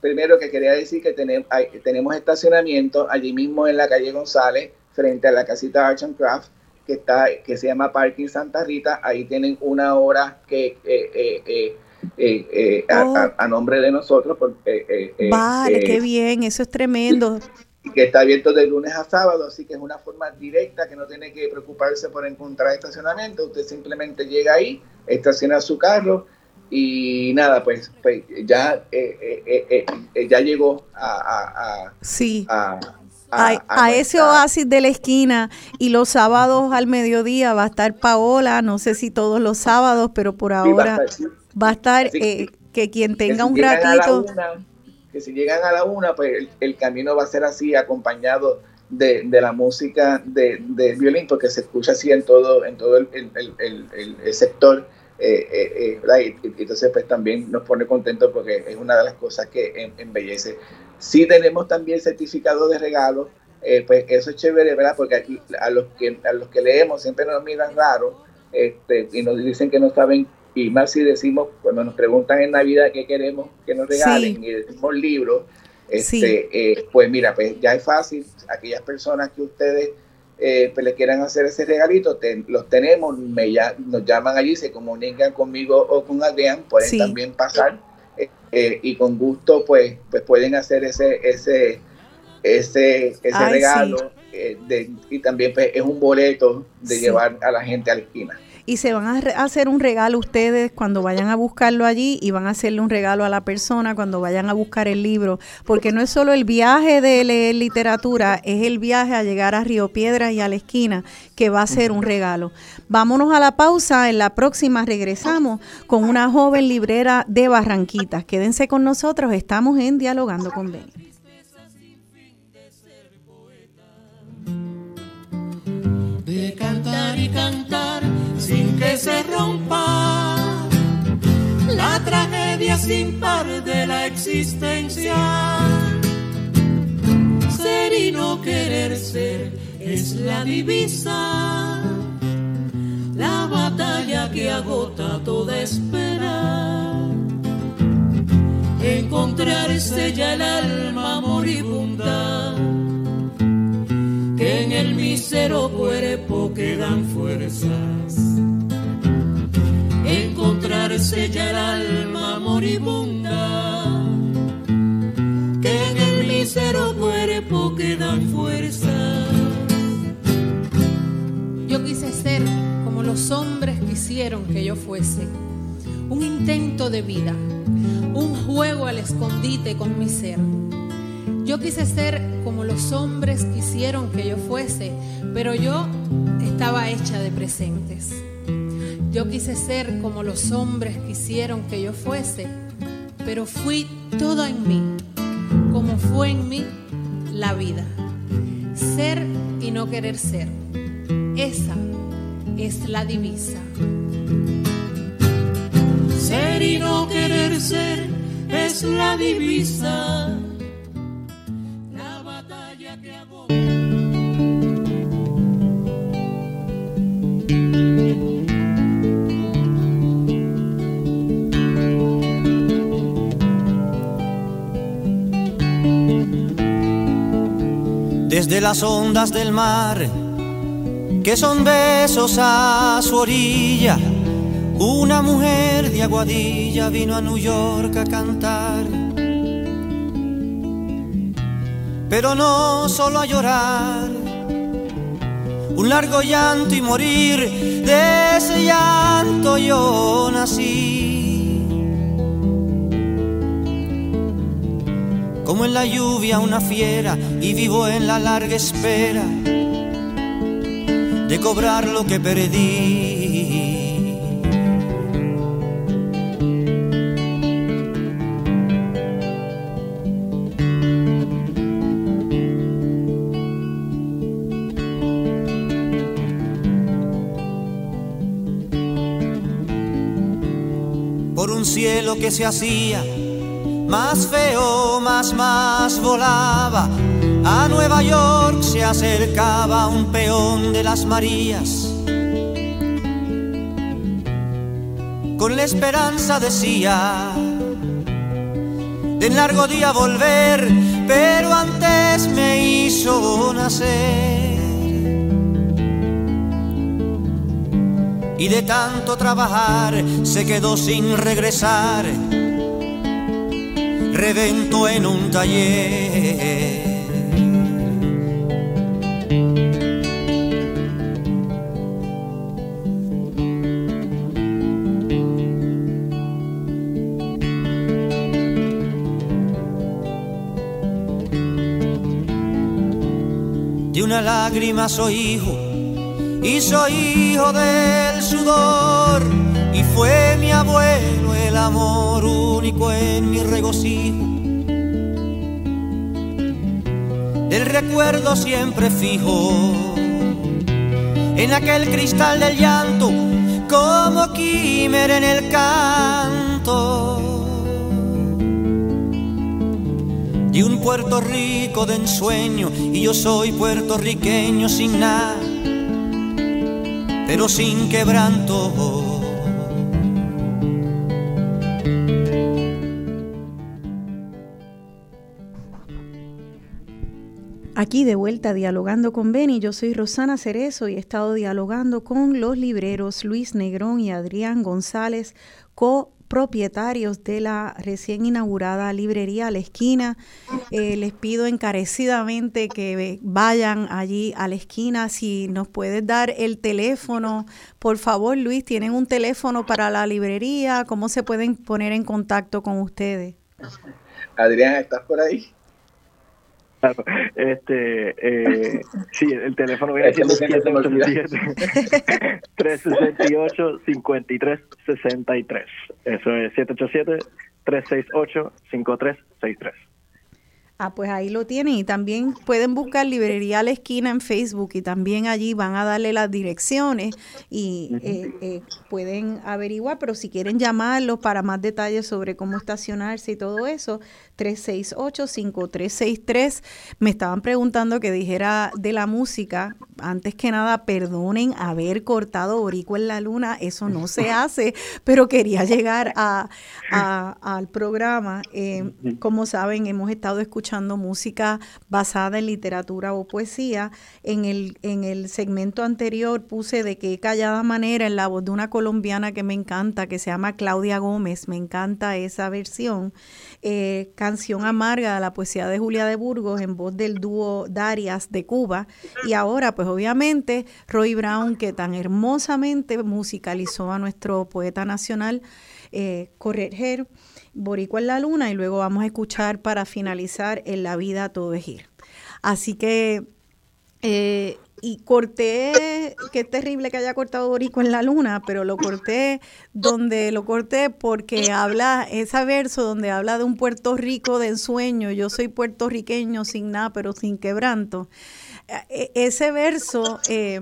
primero que quería decir que tenemos, tenemos estacionamiento allí mismo en la calle González, frente a la casita Arch and Craft, que, está, que se llama Parking Santa Rita. Ahí tienen una hora que eh, oh. a, nombre de nosotros. vale, qué bien, eso es tremendo que está abierto de lunes a sábado, así que es una forma directa que no tiene que preocuparse por encontrar estacionamiento. Usted simplemente llega ahí, estaciona su carro y nada, pues, pues ya, eh, eh, eh, ya llegó a, sí. a, ese oasis de la esquina y los sábados al mediodía va a estar Paola, no sé si todos los sábados, pero por ahora va a estar, que quien tenga un ratito. que si llegan a la una, pues el, camino va a ser así, acompañado de, la música de, violín, porque se escucha así en todo, en todo el, el sector eh, eh, eh y, entonces pues también nos pone contentos porque es una de las cosas que embellece. Si tenemos también certificado de regalo, eh, pues eso es chévere, ¿verdad? Porque a los que, a los que leemos siempre nos miran raro este, y nos dicen que no saben, y más si decimos, cuando nos preguntan en Navidad qué queremos que nos regalen y decimos libros, este, pues mira, pues ya es fácil, aquellas personas que ustedes eh, pues le quieran hacer ese regalito, los tenemos, me ya, nos llaman allí, se comunican conmigo o con Adrián, pueden también pasar eh, eh, y con gusto pues, pues pueden hacer ese, ese, ese, ese regalo de, y también pues, es un boleto de llevar a la gente a la esquina y se van a hacer un regalo ustedes cuando vayan a buscarlo allí y van a hacerle un regalo a la persona cuando vayan a buscar el libro, porque no es solo el viaje de leer literatura, es el viaje a llegar a Río Piedras y a la esquina que va a ser un regalo. Vámonos a la pausa, en la próxima regresamos con una joven librera de Barranquitas. Quédense con nosotros, estamos en Dialogando con Ben. De cantar y cantar que se rompa la tragedia sin par de la existencia. Ser y no querer ser es la divisa, la batalla que agota toda espera. Encontrarse ya el alma moribunda que en el mísero cuerpo quedan fuerzas doncella el alma moribunda, que en el mísero cuerpo quedan fuerzas. Yo quise ser como los hombres quisieron que yo fuese, un intento de vida, un juego al escondite con mi ser. Yo quise ser como los hombres quisieron que yo fuese, pero yo estaba hecha de presentes. Yo quise ser como los hombres quisieron que yo fuese, pero fui todo en mí, como fue en mí la vida. Ser y no querer ser. Esa es la divisa. Ser y no querer ser es la divisa desde las ondas del mar, que son besos a su orilla. Una mujer de Aguadilla vino a New York a cantar. Pero no solo a llorar, un largo llanto y morir, de ese llanto yo nací. Como en la lluvia una fiera y vivo en la larga espera de cobrar lo que perdí. Por un cielo que se hacía más feo, más, más volaba. A Nueva York se acercaba un peón de las Marías. Con la esperanza decía de largo día volver, pero antes me hizo nacer. Y de tanto trabajar se quedó sin regresar reventó en un taller. De una lágrima soy hijo y soy hijo del sudor y fue mi abuelo el amor único en mi regocijo. El recuerdo siempre fijo en aquel cristal del llanto, como quimer en el canto. De un Puerto Rico de ensueño, y yo soy puertorriqueño sin nada, pero sin quebranto. Aquí de vuelta dialogando con Beni, yo soy Rosana Cerezo y he estado dialogando con los libreros Luis Negrón y Adrián González, copropietarios de la recién inaugurada librería la esquina. Eh, les pido encarecidamente que vayan allí a la esquina. Si nos puedes dar el teléfono, por favor, Luis, ¿tienen un teléfono para la librería? ¿Cómo se pueden poner en contacto con ustedes? Adrián, ¿estás por ahí? Este, eh, sí, el teléfono viene siendo 787-368-5363. Eso es 787-368-5363. Ah, pues ahí lo tienen y también pueden buscar Librería a la Esquina en Facebook y también allí van a darle las direcciones y eh, eh, pueden averiguar, pero si quieren llamarlos para más detalles sobre cómo estacionarse y todo eso, 368-5363. Me estaban preguntando que dijera de la música. Antes que nada, perdonen haber cortado Borico en la Luna, eso no se hace, pero quería llegar a, al programa. Eh, como saben, hemos estado escuchando música basada en literatura o poesía. En el, en el segmento anterior puse de qué callada manera en la voz de una colombiana que me encanta, que se llama Claudia Gómez. Me encanta esa versión. Eh, Canción Amarga la poesía de Julia de Burgos en voz del dúo Darias de Cuba. Y ahora pues obviamente Roy Brown, que tan hermosamente musicalizó a nuestro poeta nacional, eh, Correger, Boricua en la Luna, y luego vamos a escuchar para finalizar En la vida todo es ir. Así que eh, y corté, qué terrible que haya cortado Borico en la luna, pero lo corté donde lo corté porque habla, ese verso donde habla de un Puerto Rico de ensueño, yo soy puertorriqueño sin nada, pero sin quebranto. E, ese verso eh,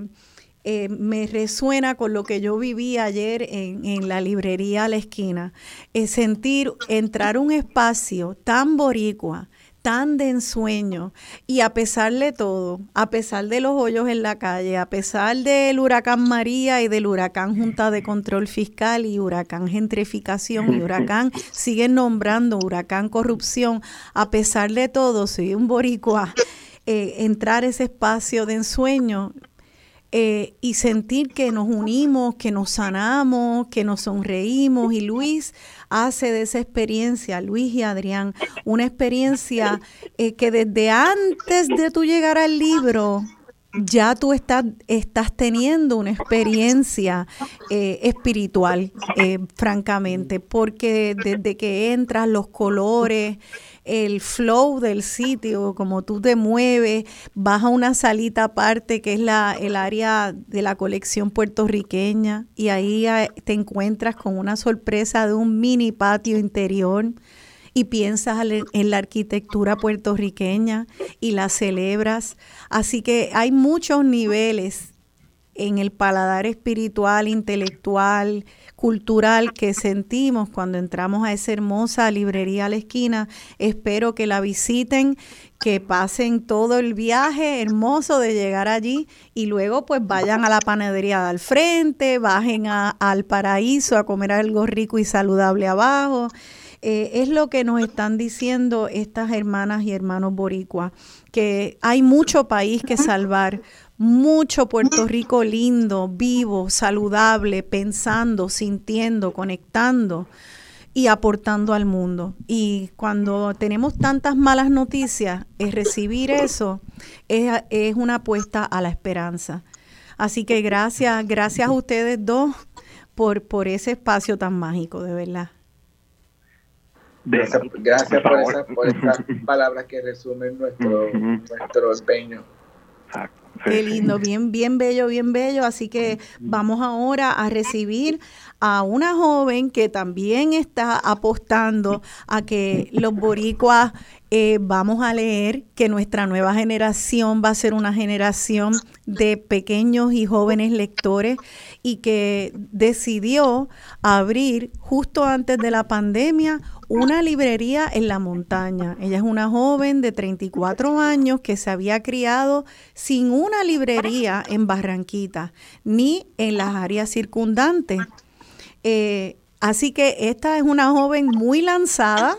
eh, me resuena con lo que yo viví ayer en, en la librería a la esquina. Es sentir, entrar un espacio tan boricua, tan de ensueño. Y a pesar de todo, a pesar de los hoyos en la calle, a pesar del huracán María y del huracán Junta de Control Fiscal y huracán Gentrificación y huracán, siguen nombrando huracán Corrupción, a pesar de todo, soy un boricua, eh, entrar ese espacio de ensueño eh, y sentir que nos unimos, que nos sanamos, que nos sonreímos. Y Luis hace de esa experiencia, Luis y Adrián, una experiencia eh, que desde antes de tú llegar al libro, ya tú estás, estás teniendo una experiencia eh, espiritual, francamente, porque desde que entras, los colores, el flow del sitio, como tú te mueves, vas a una salita aparte que es la, el área de la colección puertorriqueña y ahí eh, te encuentras con una sorpresa de un mini patio interior y piensas en la arquitectura puertorriqueña y la celebras. Así que hay muchos niveles en el paladar espiritual, intelectual, cultural que sentimos cuando entramos a esa hermosa librería a la esquina. Espero que la visiten, que pasen todo el viaje hermoso de llegar allí y luego pues vayan a la panadería al frente, bajen al paraíso a comer algo rico y saludable abajo. Eh, es lo que nos están diciendo estas hermanas y hermanos boricuas, que hay mucho país que salvar, mucho Puerto Rico lindo, vivo, saludable, pensando, sintiendo, conectando y aportando al mundo. Y cuando tenemos tantas malas noticias, es recibir eso es, es una apuesta a la esperanza. Así que gracias, gracias a ustedes dos por, por ese espacio tan mágico, de verdad. Gracias, gracias por, esa, por, estas palabras que resumen nuestro, nuestro empeño. Qué lindo, bien, bien bello, bien bello. Así que vamos ahora a recibir a una joven que también está apostando a que los boricuas eh, vamos a leer, que nuestra nueva generación va a ser una generación de pequeños y jóvenes lectores y que decidió abrir justo antes de la pandemia una librería en la montaña. Ella es una joven de 34 años que se había criado sin una librería en Barranquita ni en las áreas circundantes. Eh, así que esta es una joven muy lanzada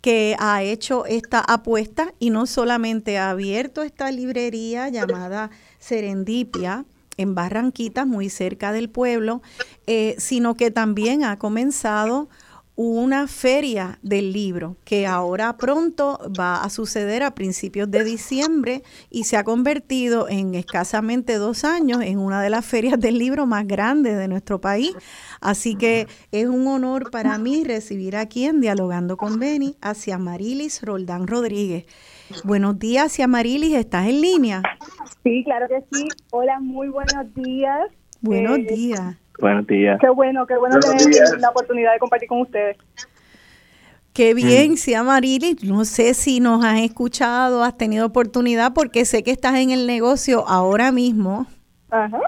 que ha hecho esta apuesta y no solamente ha abierto esta librería llamada Serendipia, en Barranquita, muy cerca del pueblo, eh, sino que también ha comenzado una feria del libro que ahora pronto va a suceder a principios de diciembre y se ha convertido en escasamente dos años en una de las ferias del libro más grandes de nuestro país. Así que es un honor para mí recibir aquí en Dialogando con Beni hacia Marilis Roldán Rodríguez. Buenos días, Marilis, ¿estás en línea? Sí, claro que sí. Hola, muy buenos días. Buenos eh, días. Buenos días. Qué bueno, qué bueno tener la oportunidad de compartir con ustedes. Qué bien, sí, Marilis. No sé si nos has escuchado, has tenido oportunidad, porque sé que estás en el negocio ahora mismo. Ajá.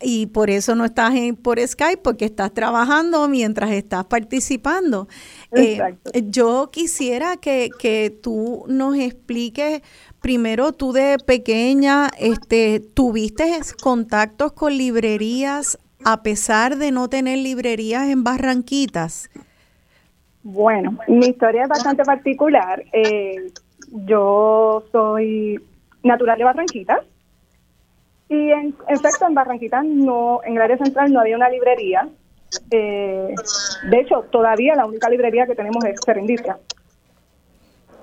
Y por eso no estás en, por Skype, porque estás trabajando mientras estás participando. Eh, yo quisiera que, que tú nos expliques primero tú de pequeña este tuviste contactos con librerías a pesar de no tener librerías en Barranquitas? Bueno, mi historia es bastante particular. Eh, yo soy natural de Barranquitas y en efecto en Barranquitas no, en el área central no había una librería. Eh, de hecho, todavía la única librería que tenemos es Serendipia.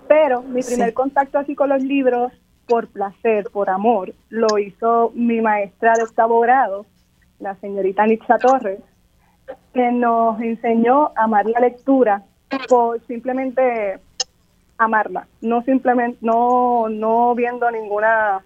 Pero mi primer contacto así con los libros por placer, por amor, lo hizo mi maestra de octavo grado, la señorita Nixa Torres, que nos enseñó a amar la lectura por simplemente amarla, no simplemente, no, no viendo ninguna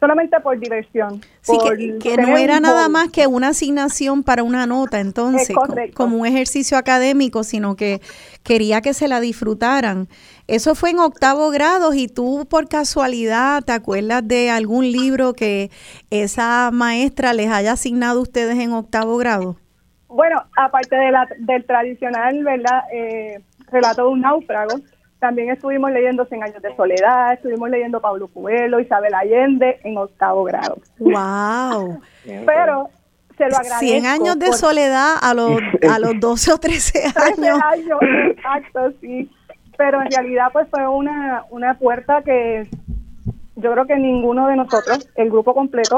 solamente por diversión. Sí, que, no era nada más que una asignación para una nota, entonces, como un ejercicio académico, sino que quería que se la disfrutaran. Eso fue en octavo grado y tú por casualidad te acuerdas de algún libro que esa maestra les haya asignado a ustedes en octavo grado? Bueno, aparte de la, del tradicional, ¿verdad? Eh, relato de un náufrago, también estuvimos leyendo Cien años de soledad, estuvimos leyendo Pablo Coelho, Isabel Allende en octavo grado. ¡Wow! Pero se lo agradezco. 100 años de soledad a los, a los 12 o 13 años. 13 años, exacto, sí. Pero en realidad pues fue una, una puerta que yo creo que ninguno de nosotros, el grupo completo,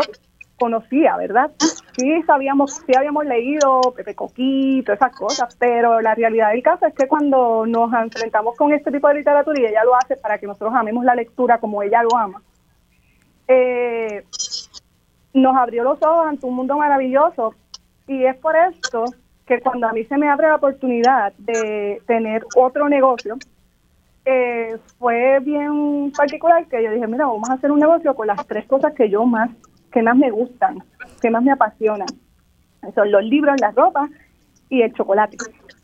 conocía, ¿verdad? Sí sabíamos, sí habíamos leído Pepe Coquito, esas cosas, pero la realidad del caso es que cuando nos enfrentamos con este tipo de literatura y ella lo hace para que nosotros amemos la lectura como ella lo ama, eh, nos abrió los ojos ante un mundo maravilloso y es por esto que cuando a mí se me abre la oportunidad de tener otro negocio, eh, fue bien particular que yo dije, mira, vamos a hacer un negocio con las tres cosas que yo más que más me gustan, que más me apasionan. Son los libros, la ropa y el chocolate.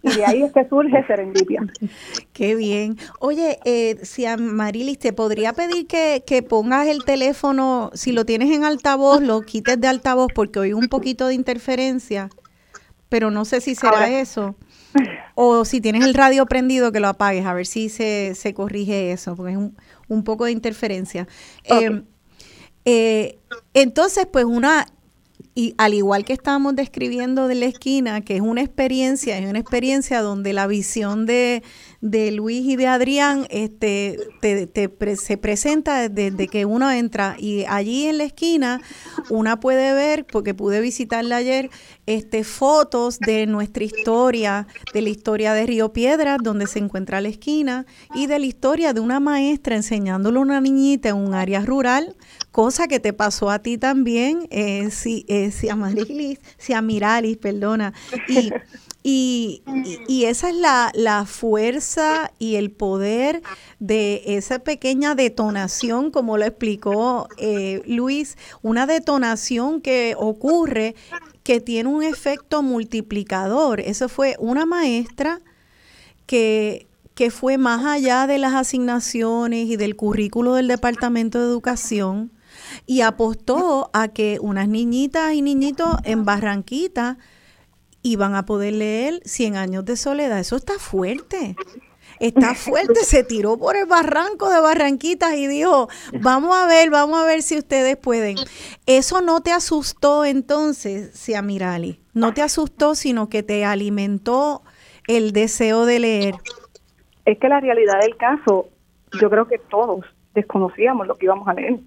Y de ahí es que surge Serendipia. Qué bien. Oye, eh, si a Marilis te podría pedir que, que, pongas el teléfono, si lo tienes en altavoz, lo quites de altavoz porque oigo un poquito de interferencia, pero no sé si será eso. O si tienes el radio prendido, que lo apagues, a ver si se, se corrige eso, porque es un, un poco de interferencia. Eh, eh, entonces, pues una, y al igual que estábamos describiendo de la esquina, que es una experiencia, es una experiencia donde la visión de, de Luis y de Adrián este, se presenta desde, que uno entra y allí en la esquina una puede ver, porque pude visitarla ayer, este, fotos de nuestra historia, de la historia de Río Piedras, donde se encuentra la esquina, y de la historia de una maestra enseñándole a una niñita en un área rural, cosa que te pasó a ti también, eh, si, eh, si a Marilis, si a Miralis, perdona. Y, y, esa es la, la, fuerza y el poder de esa pequeña detonación, como lo explicó eh, Luis, una detonación que ocurre que tiene un efecto multiplicador. Eso fue una maestra que, que fue más allá de las asignaciones y del currículo del Departamento de Educación y apostó a que unas niñitas y niñitos en Barranquita y van a poder leer Cien años de soledad. Eso está fuerte. Está fuerte, se tiró por el barranco de Barranquitas y dijo, vamos a ver, vamos a ver si ustedes pueden. Eso no te asustó entonces, Siamirali, no te asustó, sino que te alimentó el deseo de leer. Es que la realidad del caso, yo creo que todos desconocíamos lo que íbamos a leer.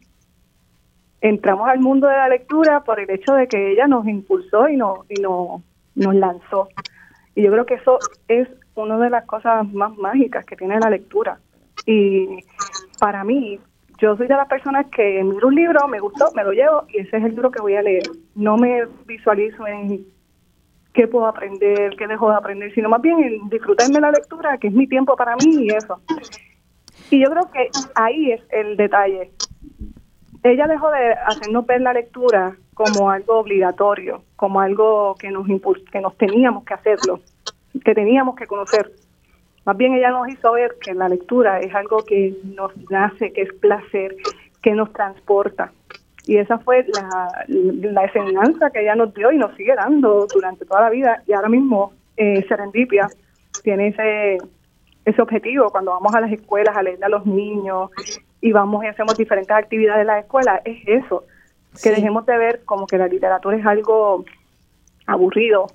Entramos al mundo de la lectura por el hecho de que ella nos impulsó y nos, y nos nos lanzó. Y yo creo que eso es una de las cosas más mágicas que tiene la lectura. Y para mí, yo soy de las personas que miro un libro, me gustó, me lo llevo y ese es el libro que voy a leer. No me visualizo en qué puedo aprender, qué dejo de aprender, sino más bien en disfrutarme la lectura, que es mi tiempo para mí y eso. Y yo creo que ahí es el detalle. Ella dejó de hacernos ver la lectura como algo obligatorio, como algo que nos que nos teníamos que hacerlo, que teníamos que conocer. Más bien ella nos hizo ver que la lectura es algo que nos nace, que es placer, que nos transporta. Y esa fue la, enseñanza que ella nos dio y nos sigue dando durante toda la vida. Y ahora mismo eh, Serendipia tiene ese, ese objetivo cuando vamos a las escuelas a leerle a los niños y vamos y hacemos diferentes actividades en la escuela, es eso, que dejemos de ver como que la literatura es algo aburrido,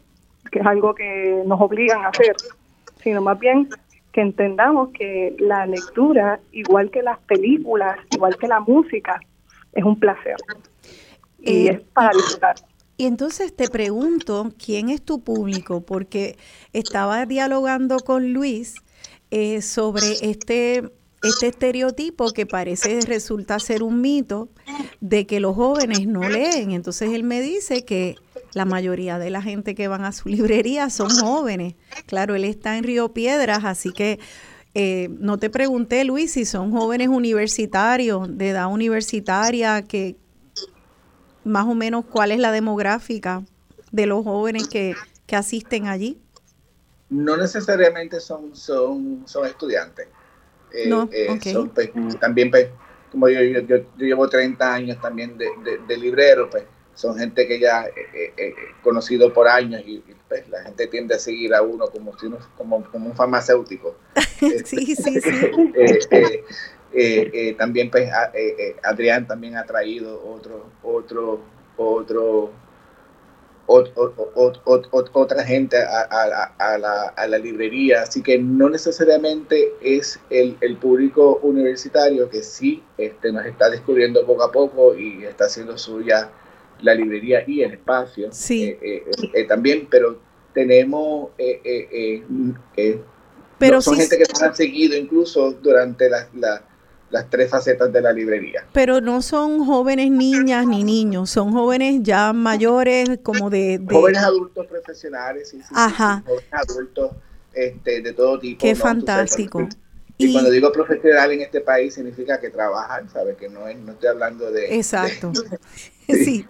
que es algo que nos obligan a hacer, sino más bien que entendamos que la lectura, igual que las películas, igual que la música, es un placer. Y eh, es para disfrutar. Y entonces te pregunto, ¿quién es tu público? Porque estaba dialogando con Luis eh, sobre este este estereotipo que parece resulta ser un mito de que los jóvenes no leen. Entonces él me dice que la mayoría de la gente que van a su librería son jóvenes. Claro, él está en Río Piedras, así que eh, no te pregunté, Luis, si son jóvenes universitarios, de edad universitaria, que más o menos cuál es la demográfica de los jóvenes que, que asisten allí. No necesariamente son, son, son estudiantes. Eh, no, eh, pues, también, pues, como yo, yo, llevo 30 años también de, de, librero, pues son gente que ya he conocido por años y, pues, la gente tiende a seguir a uno como, si uno, como, como un farmacéutico. sí, sí, sí. Eh, también pues Adrián también ha traído otro, otro, otro otra gente a, la, librería, así que no necesariamente es el, público universitario que sí este, nos está descubriendo poco a poco y está haciendo suya la librería y el espacio sí. Eh, eh, eh, también, pero tenemos, pero son gente que nos han seguido incluso durante la las tres facetas de la librería. Pero no son jóvenes niñas ni niños, son jóvenes ya mayores, como de... Jóvenes adultos profesionales, sí, sí, Ajá. jóvenes adultos este, de todo tipo. Qué fantástico. y, cuando digo profesional en este país significa que trabajan, ¿sabes? Que no, es, no estoy hablando de... Exacto. sí.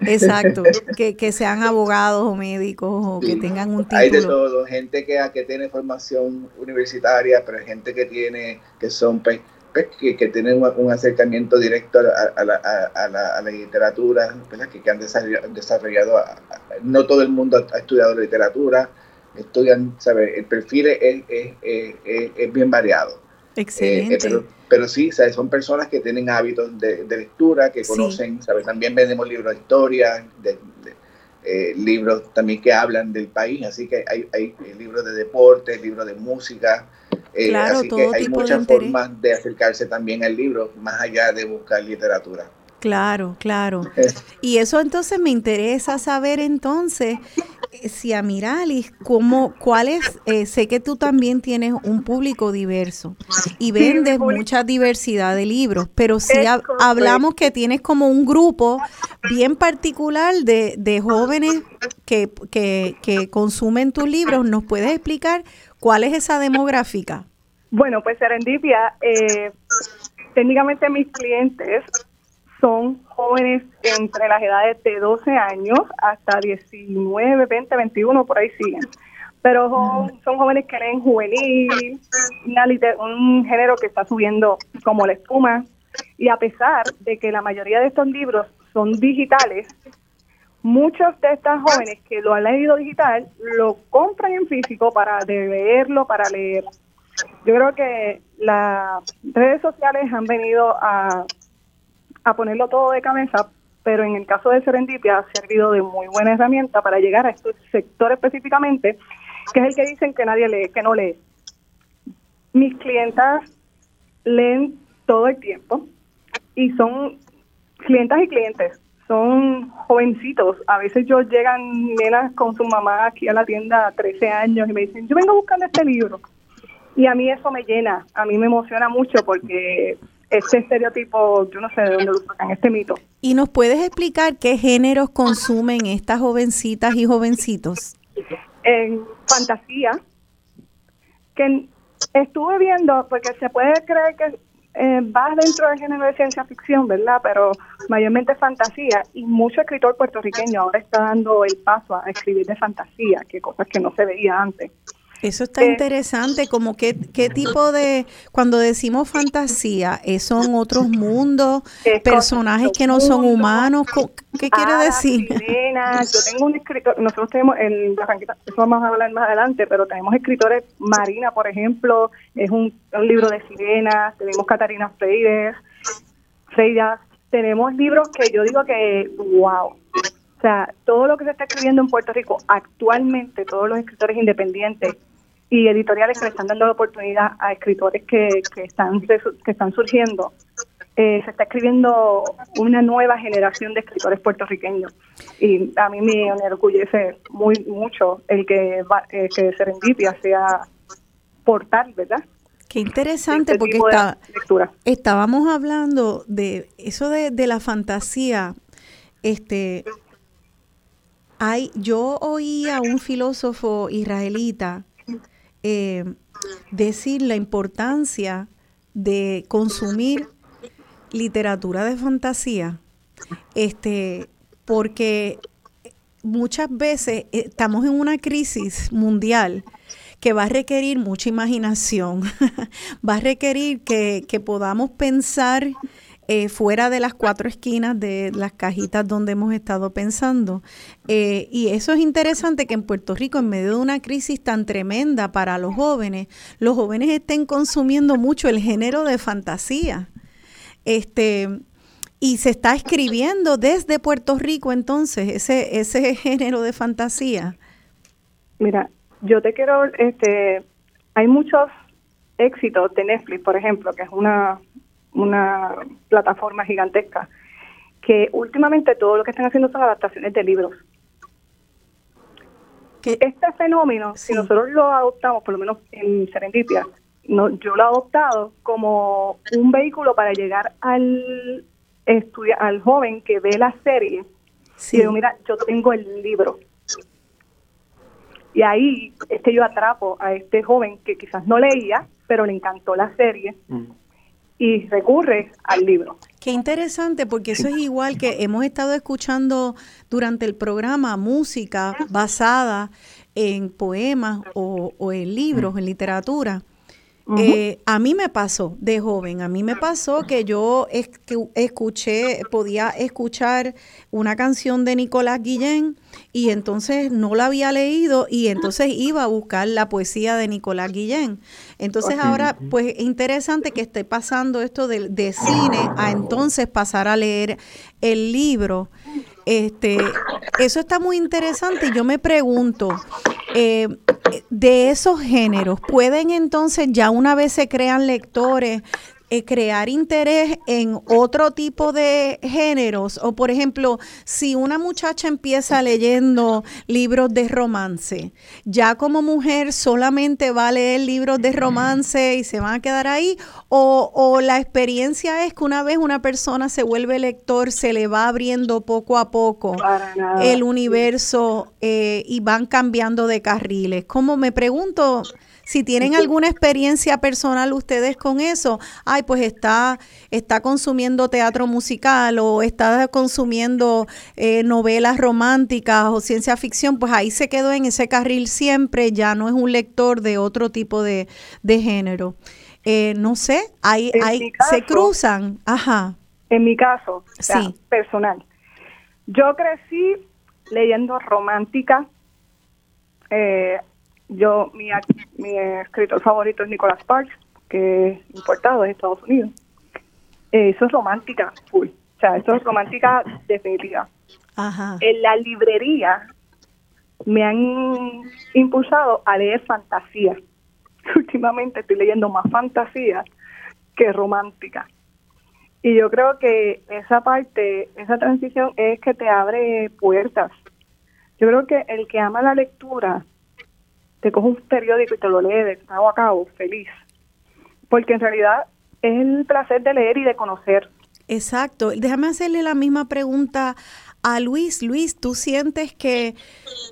exacto. Que, que, sean abogados o médicos o que tengan un título. Hay de todo, gente que, que tiene formación universitaria, pero hay gente que tiene, que son pues, que, que, tienen un acercamiento directo a, la, a, la, a la, literatura, que, que, han desarrollado, no todo el mundo ha estudiado literatura, estudian, ¿sabe? El perfil es, es, es, es bien variado. Eh, Excelente. pero, pero, sí, son personas que tienen hábitos de, de lectura, que conocen, ¿sabe? También vendemos libros de historia, de, eh, libros también que hablan del país, así que hay, hay libros de deporte, libros de música, eh, claro, así que hay muchas formas de acercarse también al libro, más allá de buscar literatura. Claro, claro. Y eso entonces me interesa saber entonces eh, si a Miralis, ¿cómo, cuál es? Eh, sé que tú también tienes un público diverso y vendes mucha diversidad de libros, pero si hablamos que tienes como un grupo bien particular de, de jóvenes que, que, que consumen tus libros, ¿nos puedes explicar ¿Cuál es esa demográfica? Bueno, pues Serendipia, eh, técnicamente mis clientes son jóvenes entre las edades de 12 años hasta 19, 20, 21, por ahí siguen. Pero son, jóvenes que leen juvenil, un género que está subiendo como la espuma. Y a pesar de que la mayoría de estos libros son digitales, muchos de estas jóvenes que lo han leído digital lo compran en físico para leerlo, para leer. Yo creo que las redes sociales han venido a, a ponerlo todo de cabeza, pero en el caso de Serendipia ha servido de muy buena herramienta para llegar a este sector específicamente, que es el que dicen que nadie lee, que no lee. Mis clientas leen todo el tiempo y son clientas y clientes son jovencitos. A veces yo llegan nenas con su mamá aquí a la tienda a 13 años y me dicen, yo vengo buscando este libro. Y a mí eso me llena, a mí me emociona mucho porque este estereotipo, yo no sé de dónde lo sacan, este mito. ¿Y nos puedes explicar qué géneros consumen estas jovencitas y jovencitos? En fantasía, que estuve viendo, porque se puede creer que eh, va dentro del género de ciencia ficción, ¿verdad? Pero mayormente fantasía y mucho escritor puertorriqueño ahora está dando el paso a escribir de fantasía, que cosas que no se veía antes. Eso está interesante, como qué, qué tipo de, cuando decimos fantasía, ¿son otros mundos, personajes que no son humanos? ¿Qué quiere ah, decir? yo tengo un escritor, nosotros tenemos, en eso vamos a hablar más adelante, pero tenemos escritores, Marina, por ejemplo, es un, libro de sirenas, tenemos Catarina Freire, Freya, tenemos libros que yo digo que, wow, o sea, todo lo que se está escribiendo en Puerto Rico actualmente, todos los escritores independientes, y editoriales que le están dando la oportunidad a escritores que, que, están, que están surgiendo. Eh, se está escribiendo una nueva generación de escritores puertorriqueños y a mí me enorgullece muy mucho el que, eh, que Serendipia sea portal, ¿verdad? Qué interesante, porque está, estábamos hablando de eso de, de, la fantasía. Este, hay, yo oí a un filósofo israelita eh, decir la importancia de consumir literatura de fantasía, este, porque muchas veces estamos en una crisis mundial que va a requerir mucha imaginación, va a requerir que, podamos pensar eh, fuera de las cuatro esquinas de las cajitas donde hemos estado pensando. Eh, y eso es interesante que en Puerto Rico, en medio de una crisis tan tremenda para los jóvenes, los jóvenes estén consumiendo mucho el género de fantasía. Este, y se está escribiendo desde Puerto Rico entonces ese, ese género de fantasía. Mira, yo te quiero, este, hay muchos éxitos de Netflix, por ejemplo, que es una, una plataforma gigantesca, que últimamente todo lo que están haciendo son adaptaciones de libros. Este fenómeno, si nosotros lo adoptamos, por lo menos en Serendipia, no, yo lo he adoptado como un vehículo para llegar al al joven que ve la serie y digo, mira, yo tengo el libro y ahí es que yo atrapo a este joven que quizás no leía, pero le encantó la serie mm. Y recurre al libro. Qué interesante, porque eso es igual que hemos estado escuchando durante el programa música basada en poemas o, o en libros, en literatura. Eh, a mí me pasó de joven, a mí me pasó que yo escuché, podía escuchar una canción de Nicolás Guillén y entonces no la había leído y entonces iba a buscar la poesía de Nicolás Guillén. Entonces ahora, pues es interesante que esté pasando esto de, de cine a entonces pasar a leer el libro. Este, eso está muy interesante y yo me pregunto, eh, de esos géneros, ¿pueden entonces ya una vez se crean lectores, eh, crear interés en otro tipo de géneros. O por ejemplo, si una muchacha empieza leyendo libros de romance, ya como mujer solamente va a leer libros de romance y se van a quedar ahí, o, la experiencia es que una vez una persona se vuelve lector, se le va abriendo poco a poco el universo eh, y van cambiando de carriles. Como me pregunto, si tienen alguna experiencia personal ustedes con eso, ay, pues está, está consumiendo teatro musical o está consumiendo eh, novelas románticas o ciencia ficción, pues ahí se quedó en ese carril siempre, ya no es un lector de otro tipo de, género. Eh, no sé, hay, hay, se cruzan, ajá. En mi caso, sí. personal, yo crecí leyendo romántica, eh, yo, mi, mi escritor favorito es Nicholas Sparks, que es importado de Estados Unidos. Eh, eso es romántica full. O sea, eso es romántica definitiva. En la librería me han impulsado a leer fantasía. Últimamente estoy leyendo más fantasía que romántica. Y yo creo que esa parte, esa transición es que te abre puertas. Yo creo que el que ama la lectura te coge un periódico y te lo lee de cabo a cabo, feliz. Porque en realidad es el placer de leer y de conocer. Exacto. Déjame hacerle la misma pregunta a Luis. Luis, ¿tú sientes que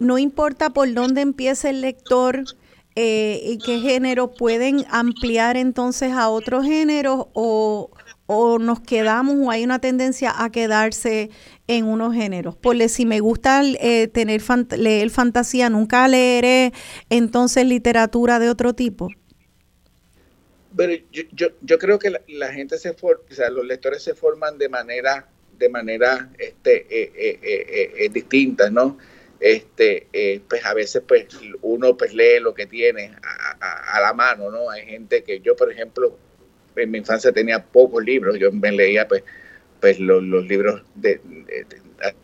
no importa por dónde empiece el lector eh, y qué género pueden ampliar entonces a otros géneros o, o nos quedamos o hay una tendencia a quedarse en unos géneros. Porque si me gusta eh, tener leer fantasía, nunca leeré entonces literatura de otro tipo. Pero yo, yo, creo que la, gente se forma, los lectores se forman de manera de manera este, eh, eh, distinta, ¿no? Este, pues a veces pues uno pues lee lo que tiene a, a, la mano, ¿no? Hay gente que yo, por ejemplo, en mi infancia tenía pocos libros, yo me leía pues pues los, libros de,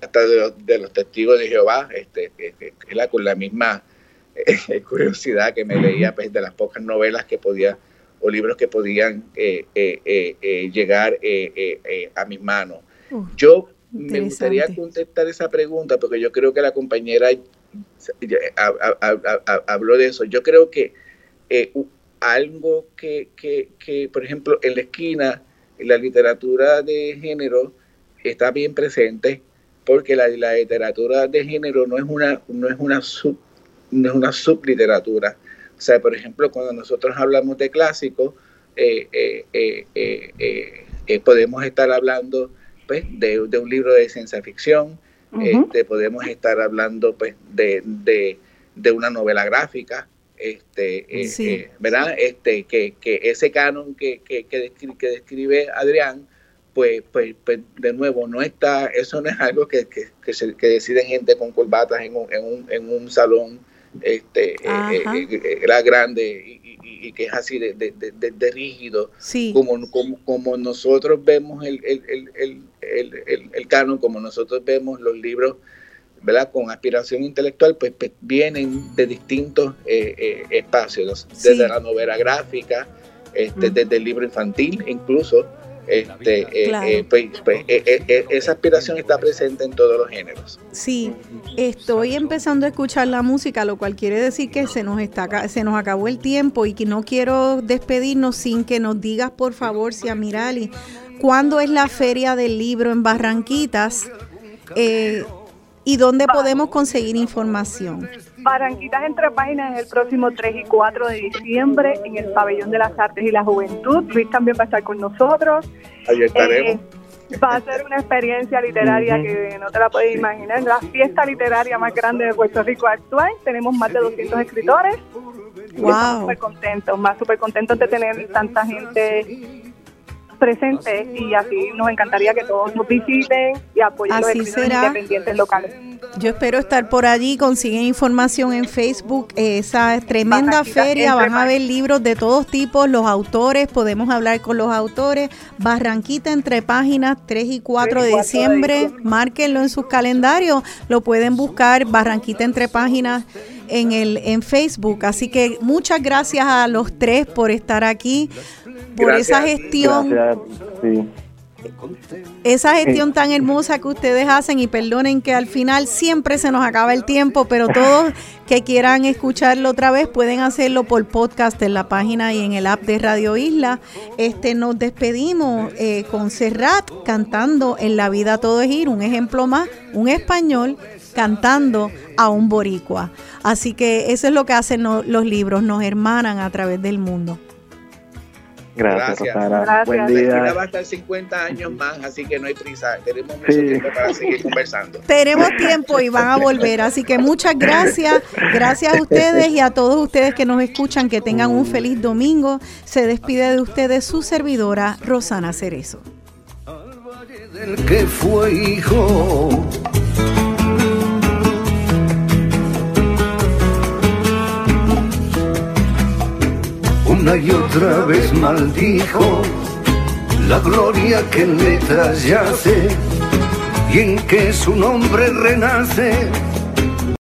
hasta de los, testigos de Jehová, este, la, con la misma eh, curiosidad que me leía pues, de las pocas novelas que podía o libros que podían eh, eh, llegar a mis manos. yo me gustaría contestar esa pregunta porque yo creo que la compañera habló de eso. Yo creo que algo que, que, que, por ejemplo, en la esquina, en la literatura de género está bien presente, porque la, la literatura de género no es una, no es una sub, no es una subliteratura. O sea, por ejemplo, cuando nosotros hablamos de clásicos, eh, eh, eh, podemos estar hablando pues, de, un libro de ciencia ficción, este, podemos estar hablando pues, de, de, una novela gráfica, este, ¿verdad? Este, que, que ese canon que, que, que, describe, que describe Adrián, pues, pues, pues, de nuevo, no está, eso no es algo que, que, que, se, que deciden gente con corbatas en un, en un, en un salón este, eh, eh, eh, era grande y, que es así de, de, de, rígido, como, como, como, nosotros vemos el, el, el, el, el, canon, como nosotros vemos los libros ¿verdad? con aspiración intelectual, pues, pues vienen de distintos espacios, desde la novela gráfica, este, desde el libro infantil incluso, este, eh, eh, pues, pues eh, esa aspiración está presente en todos los géneros. Sí, estoy empezando a escuchar la música, lo cual quiere decir que se nos está se nos acabó el tiempo y que no quiero despedirnos sin que nos digas por favor, si Amirali, cuándo es la feria del libro en Barranquitas y dónde podemos conseguir información. Barranquitas entre páginas el próximo 3 y 4 de diciembre en el Pabellón de las Artes y la Juventud. Luis también va a estar con nosotros. Ahí estaremos. Eh, va a ser una experiencia literaria que no te la puedes imaginar. La fiesta literaria más grande de Puerto Rico actual. Tenemos más de 200 escritores. Wow. Súper contentos, más súper contentos de tener tanta gente presente y así nos encantaría que todos nos visiten y apoyen los independientes locales. Yo espero estar por allí, consiguen información en Facebook, esa tremenda feria, van a ver libros de todos tipos, los autores, podemos hablar con los autores, Barranquita entre páginas 3 y 4 de diciembre, márquenlo en sus calendarios, lo pueden buscar, Barranquita entre páginas en el en Facebook, así que muchas gracias a los tres por estar aquí por esa gestión. Esa gestión tan hermosa que ustedes hacen y perdonen que al final siempre se nos acaba el tiempo, pero todos que quieran escucharlo otra vez pueden hacerlo por podcast en la página y en el app de Radio Isla. Este nos despedimos eh, con Serrat cantando En la vida todo es ir, un ejemplo más, un español cantando a un boricua. Así que eso es lo que hacen los libros, nos hermanan a través del mundo. Gracias, Rosana. Buen día. va a estar 50 años más, así que no hay prisa. Tenemos mucho tiempo para seguir conversando. Tenemos tiempo y van a volver, así que muchas gracias. Gracias a ustedes y a todos ustedes que nos escuchan. Que tengan un feliz domingo. Se despide de ustedes su servidora, Rosana Cerezo. del que fue hijo una y otra vez maldijo la gloria que en letras yace y en que su nombre renace